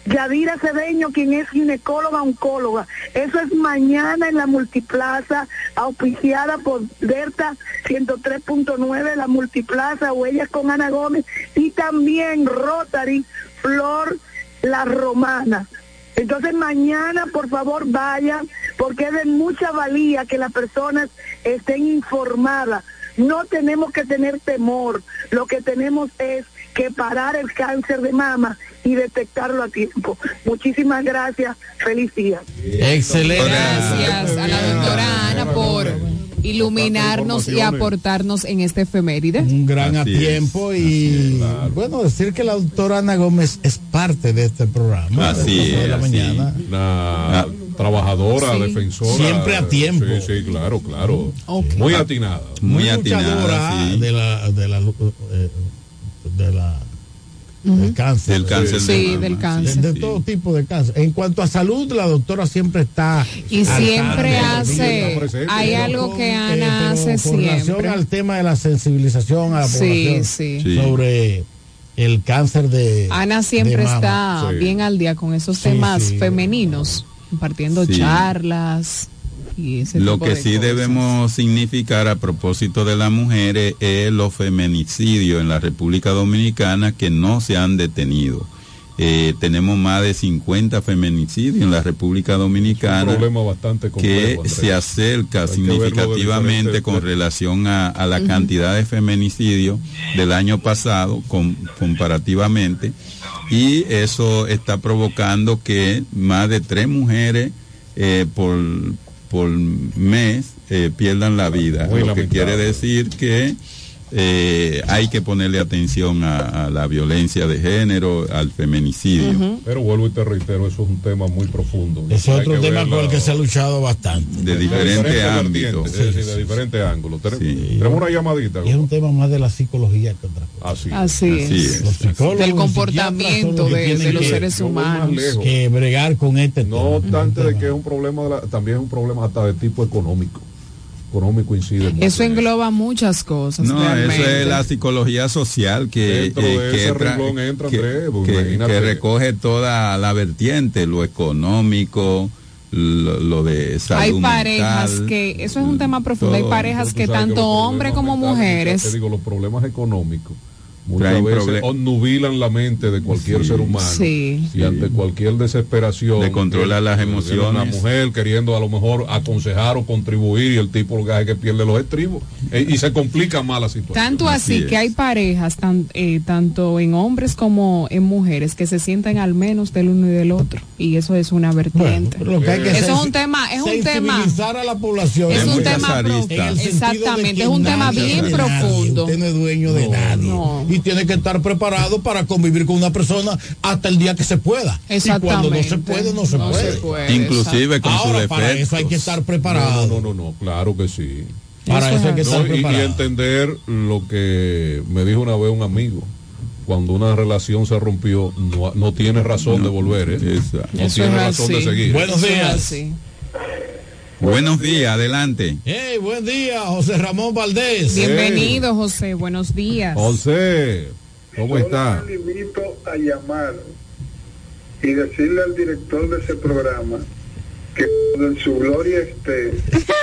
Yadira Cedeño, quien es ginecóloga oncóloga. Eso es mañana en la multiplaza, auspiciada por Delta 103.9, la multiplaza, Huellas con Ana Gómez, y también Rotary, Flor La Romana. Entonces mañana, por favor, vayan, porque es de mucha valía que las personas estén informadas. No tenemos que tener temor, lo que tenemos es que parar el cáncer de mama y detectarlo a tiempo. Muchísimas gracias, feliz día. Excelente. Gracias a la doctora Ana por iluminarnos y aportarnos en este efeméride. Un gran a es, tiempo y bueno, decir que la doctora Ana Gómez es parte de este programa. Así de es, la así. mañana. Trabajadora, Sí. defensora. Siempre a tiempo. Sí, sí, claro, claro. Muy atinada. Muy atinada, sí. de la, de la, eh, de la del cáncer. Del cáncer de Sí, mama, del cáncer. De, de todo tipo de cáncer. En cuanto a salud, la doctora siempre está. Y siempre hace, presente. hay algo con- que eh, Ana hace con relación siempre. al tema de la sensibilización a la Sí, población sí. Sobre el cáncer de. Ana siempre de mama. está Sí. bien al día con esos Sí, temas sí. femeninos, compartiendo Sí. charlas y ese Lo tipo que de sí cosas. debemos significar a propósito de las mujeres es los feminicidios en la República Dominicana que no se han detenido. Eh, tenemos más de 50 feminicidios en la República Un Dominicana problema bastante que complejo, se acerca Hay significativamente con relación a, a la cantidad de feminicidios del año pasado con- comparativamente y eso está provocando que más de tres mujeres eh, por, por mes eh, pierdan la vida, Muy lo que quiere decir que eh, hay que ponerle atención a, a la violencia de género, al feminicidio. Pero vuelvo y te reitero, eso es un tema muy profundo. Es otro tema con el que se ha luchado bastante. De de diferentes diferentes ámbitos. es decir, de diferentes ángulos. Tenemos, Sí. tenemos una llamadita. Y es un tema más de la psicología que otra cosa. Así. Así Así es. es. Los psicólogos, Del comportamiento de, los seres humanos. que bregar con este No tema. obstante de que es un problema, de la- también es un problema hasta de tipo económico. Económico incide mucho. Eso en engloba muchas cosas. No, realmente. eso es la psicología social que, Dentro eh, de que, ese tra- renglón entra, que- Andrés, pues, que- recoge toda la vertiente, lo económico, lo, lo de salud Hay parejas mental, que, eso es un tema profundo, hay parejas que tanto hombres como mujeres Te digo, los problemas económicos muchas Traen veces obnubilan la mente de cualquier Sí. ser humano. Sí. Y ante cualquier desesperación. De controlar las emociones. Una mujer queriendo a lo mejor aconsejar o contribuir y el tipo lo que hace es que pierde los estribos. Eh, y se complica más la situación. Tanto así, Así que es. hay parejas, tan- eh, tanto en hombres como en mujeres, que se sienten al menos del uno y del otro. Y eso es una vertiente. Lo que hay que eso es un tema, es un tema. a la población. Es un tema pro- el Exactamente, es un tema bien nadie, profundo. usted no es dueño de nadie. no. Y tiene que estar preparado para convivir con una persona hasta el día que se pueda. Y cuando no se Exactamente. puede, no se No puede. se puede, Inclusive con sus Ahora, para eso hay que estar preparado. No, no, no, no, claro que sí. Para Eso eso, hay que es estar No, y- y, preparado. entender lo que me dijo una vez un amigo. Cuando una relación se rompió, no, no tiene razón de volver, ¿eh? No Eso tiene razón de seguir. Buenos días. Buenos días, adelante. Hey, buen día, José Ramón Valdés. Bienvenido, José. Buenos días. José, ¿cómo está? Yo le invito a llamar y decirle al director de ese programa que cuando en su gloria esté, que se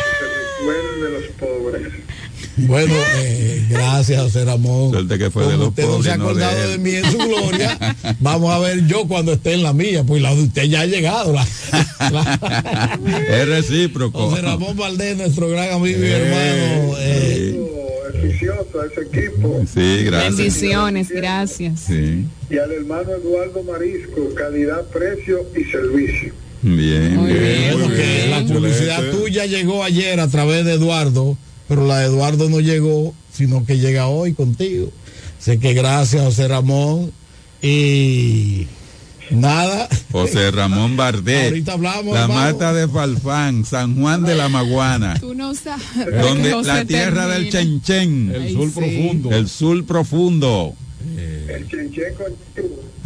recuerde de los pobres. Bueno, eh, gracias, José Ramón. Suerte que fue de Como los usted no se ha no de acordado de, mí en su gloria, vamos a ver yo cuando esté en la mía, pues la de usted ya ha llegado. La- la- Es recíproco. José Ramón Valdés, nuestro gran amigo y Eh, hermano. eh, a ese equipo. Sí, gracias. Bendiciones, gracias. Sí, Y al hermano Eduardo Marisco, calidad, precio y servicio. bien, Muy bien. la publicidad tuya llegó ayer a través de Eduardo, pero la de Eduardo no llegó, sino que llega hoy contigo. Sé que gracias, José Ramón. Y nada. José Ramón Bardet. Ahorita hablamos, La hermano. Mata de Falfán, San Juan de la Maguana. Tú no sabes. Donde la tierra termina. del Chenchen. El Ay, sur sí. profundo. El sur profundo. El chenchen con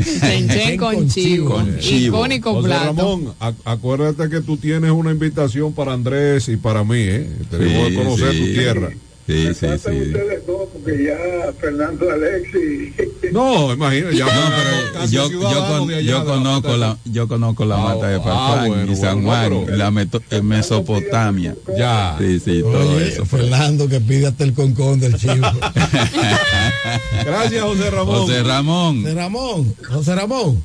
chivo. Chenchen con chivo. Con chivo. Icónico José plato. Ramón, acuérdate que tú tienes una invitación para Andrés y para mí, ¿eh? Tenemos Sí, que conocer sí. tu tierra. Sí, Me sí, faltan sí. ustedes dos, porque ya Fernando Alexi. No, imagina, ya No, somos pero casi yo, yo, ciudadanos con- de allá yo de la conozco la, yo conozco la Ah, mata de ah, Farfán bueno, y San Juan, pero- la meto- en Mesopotamia. Ya. Sí, sí, todo Oye, eso. fue. Fernando que pide hasta el concón del chivo. Gracias, José Ramón. José Ramón. José Ramón, José Ramón.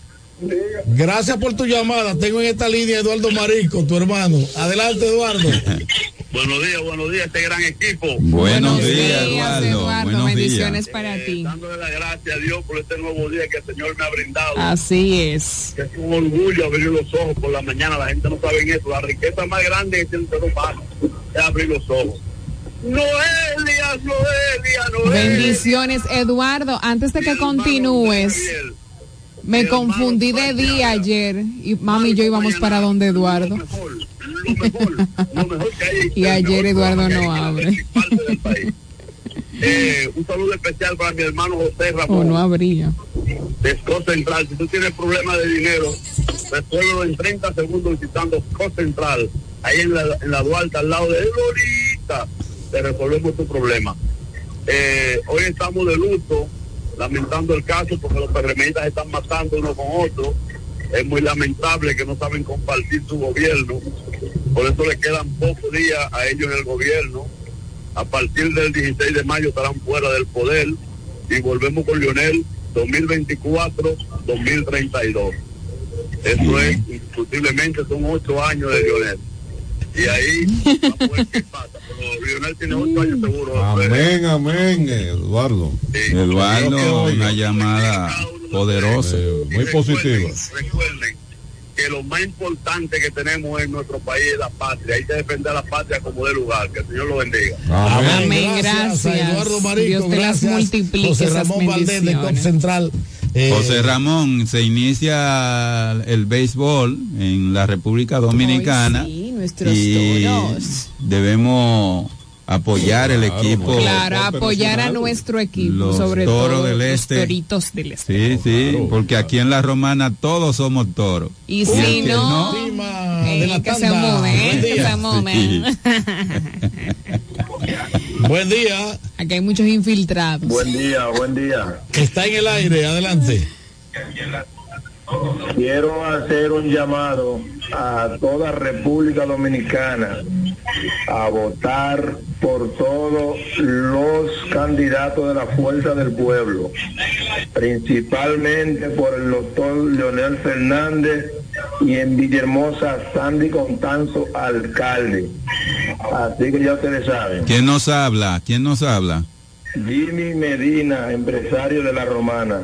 Gracias por tu llamada. Tengo en esta línea Eduardo Marisco, tu hermano. Adelante, Eduardo. Buenos días, buenos días, este gran equipo. Buenos días, Eduardo. Buenos Bendiciones días. para ti. Dándole las gracias a Dios por este nuevo día que el Señor me ha brindado. Así es. Que es un orgullo abrir los ojos por la mañana. La gente no sabe eso. La riqueza más grande que tiene el ser humano es abrir los ojos. Noelia, Noelia, Noelia. Bendiciones, Eduardo. Antes de que continúes, me confundí de día ayer y mami y yo íbamos para donde Eduardo. Y ayer Eduardo no abre. Eh, un saludo especial para mi hermano José O Ramón no habría. de Central. Si tú tienes problemas de dinero, resuelvo en 30 segundos visitando Scott Central, ahí en la, en la Duarte, al lado de Lorita. Te resolvemos tu problema. Eh, hoy estamos de luto, lamentando el caso porque los PRMistas están matando uno con otro. Es muy lamentable que no saben compartir su gobierno. Por eso le quedan pocos días a ellos en el gobierno. A partir del 16 de mayo estarán fuera del poder y volvemos con Lionel 2024-2032. Eso es, indiscutiblemente son ocho años de Lionel. Y ahí vamos a ver qué pasa. Pero Lionel tiene ocho años seguro. Amén, amén, Eduardo. Eduardo, una llamada poderosa. muy positiva. Recuerden que lo más importante que tenemos en nuestro país es la patria. Hay que defender la patria como de lugar. Que el Señor lo bendiga. Amén, gracias. a Eduardo Marico, Dios te las gracias, multiplique José esas Ramón Valdés de COP bendiciones. Central. Eh, José Ramón, se inicia el béisbol en la República Dominicana sí, nuestros y toros. debemos apoyar el equipo. Claro, apoyar a nuestro equipo, Los sobre toros todo del los este. toritos del este. Sí, sí, porque aquí en la Romana todos somos toros. Y si que no, eh, que se mueven, que se mueven. Buen día. Aquí hay muchos infiltrados. Buen día, buen día. Está en el aire, adelante. Quiero hacer un llamado a toda República Dominicana a votar por todos los candidatos de la Fuerza del Pueblo, principalmente por el doctor Leonel Fernández y en Villahermosa Sandy Contanzo, alcalde. Así que ya ustedes saben. ¿Quién nos habla? ¿Quién nos habla? Jimmy Medina, empresario de la Romana.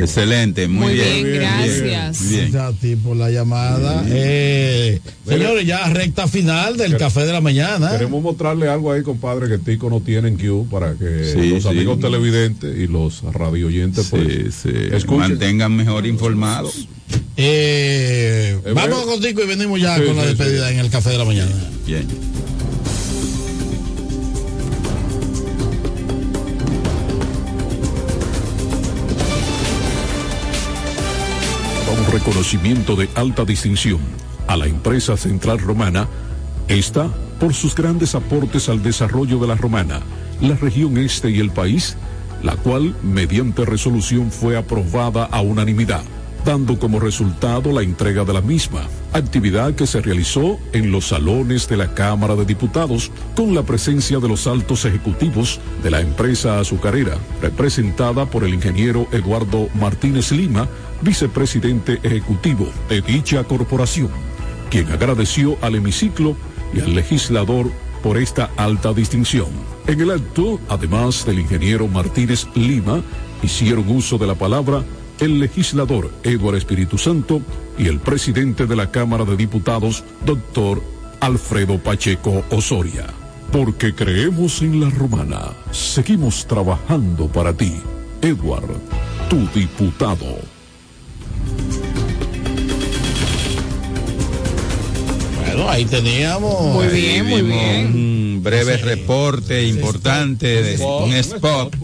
Excelente, muy, Muy bien. bien, gracias. Bien, bien. Gracias a ti por la llamada. Eh, señores, ya recta final del café de la mañana. Queremos mostrarle algo ahí, compadre, que Tico no tiene en Q para que Sí, los sí. amigos televidentes y los radio oyentes pues, Sí, escuchen. Mantengan mejor informados. Eh, Eh, vamos bueno. contigo y venimos ya Sí, con la sí, despedida en el café de la mañana. Bien. Reconocimiento de alta distinción a la empresa Central Romana, esta, por sus grandes aportes al desarrollo de la Romana, la región este y el país, la cual, mediante resolución, fue aprobada a unanimidad, dando como resultado la entrega de la misma, actividad que se realizó en los salones de la Cámara de Diputados, con la presencia de los altos ejecutivos de la empresa azucarera, representada por el ingeniero Eduardo Martínez Lima, vicepresidente ejecutivo de dicha corporación, quien agradeció al hemiciclo y al legislador por esta alta distinción. En el acto, además del ingeniero Martínez Lima, hicieron uso de la palabra el legislador Eduardo Espíritu Santo y el presidente de la Cámara de Diputados, doctor Alfredo Pacheco Osoria. Porque creemos en la romana, seguimos trabajando para ti, Edward, tu diputado. Bueno, ahí teníamos. Muy bien, muy bien. Un breve reporte importante, de, un spot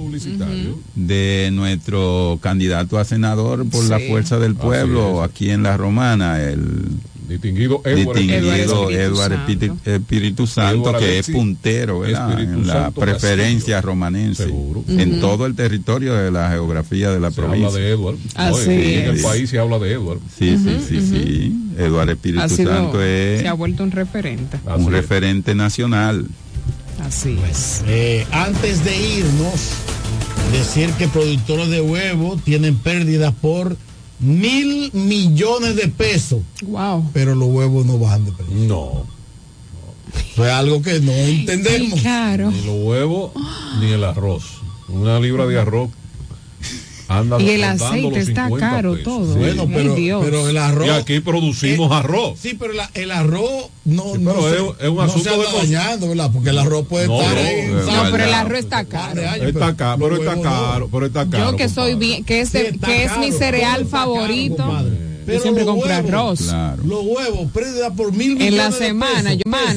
de nuestro candidato a senador por la fuerza del pueblo aquí en la Romana, el Distinguido Edward distinguido Espíritu Santo. Espíritu, Santo, Edward que es puntero en la Santo preferencia Castillo. romanense, Seguro. en todo el territorio de la geografía de la Se habla provincia. de Edward. Así No, y en el país se habla de Edward. Sí, sí, sí, sí. Eduardo Espíritu Santo es se ha vuelto un referente. Así un es. referente nacional. Así es. Eh, antes de irnos, decir que productores de huevo tienen pérdidas por mil millones de pesos, Wow. pero los huevos no bajan de precio. No, Eso es algo que no entendemos. Claro. ni los huevos ni el arroz. Una libra de arroz anda Y el aceite está 50 caro pesos. todo. Sí. Bueno, Ay, pero, Dios. pero el arroz. Y aquí producimos Eh, arroz. Sí, pero la- el arroz no, Sí, no, pero se, es- un no asunto se de anda dañando, ¿verdad? Porque el arroz puede No, estar no, ahí. es No, pero el arroz está caro. años, Está pero caro, pero está caro, pero está caro. Yo que soy bien, que es, de- Sí, está que es mi cereal caro, favorito. Pero siempre los compro huevos, arroz. Claro. Los huevos, pérdida por mil millones En la de semana, pesos. yo mano,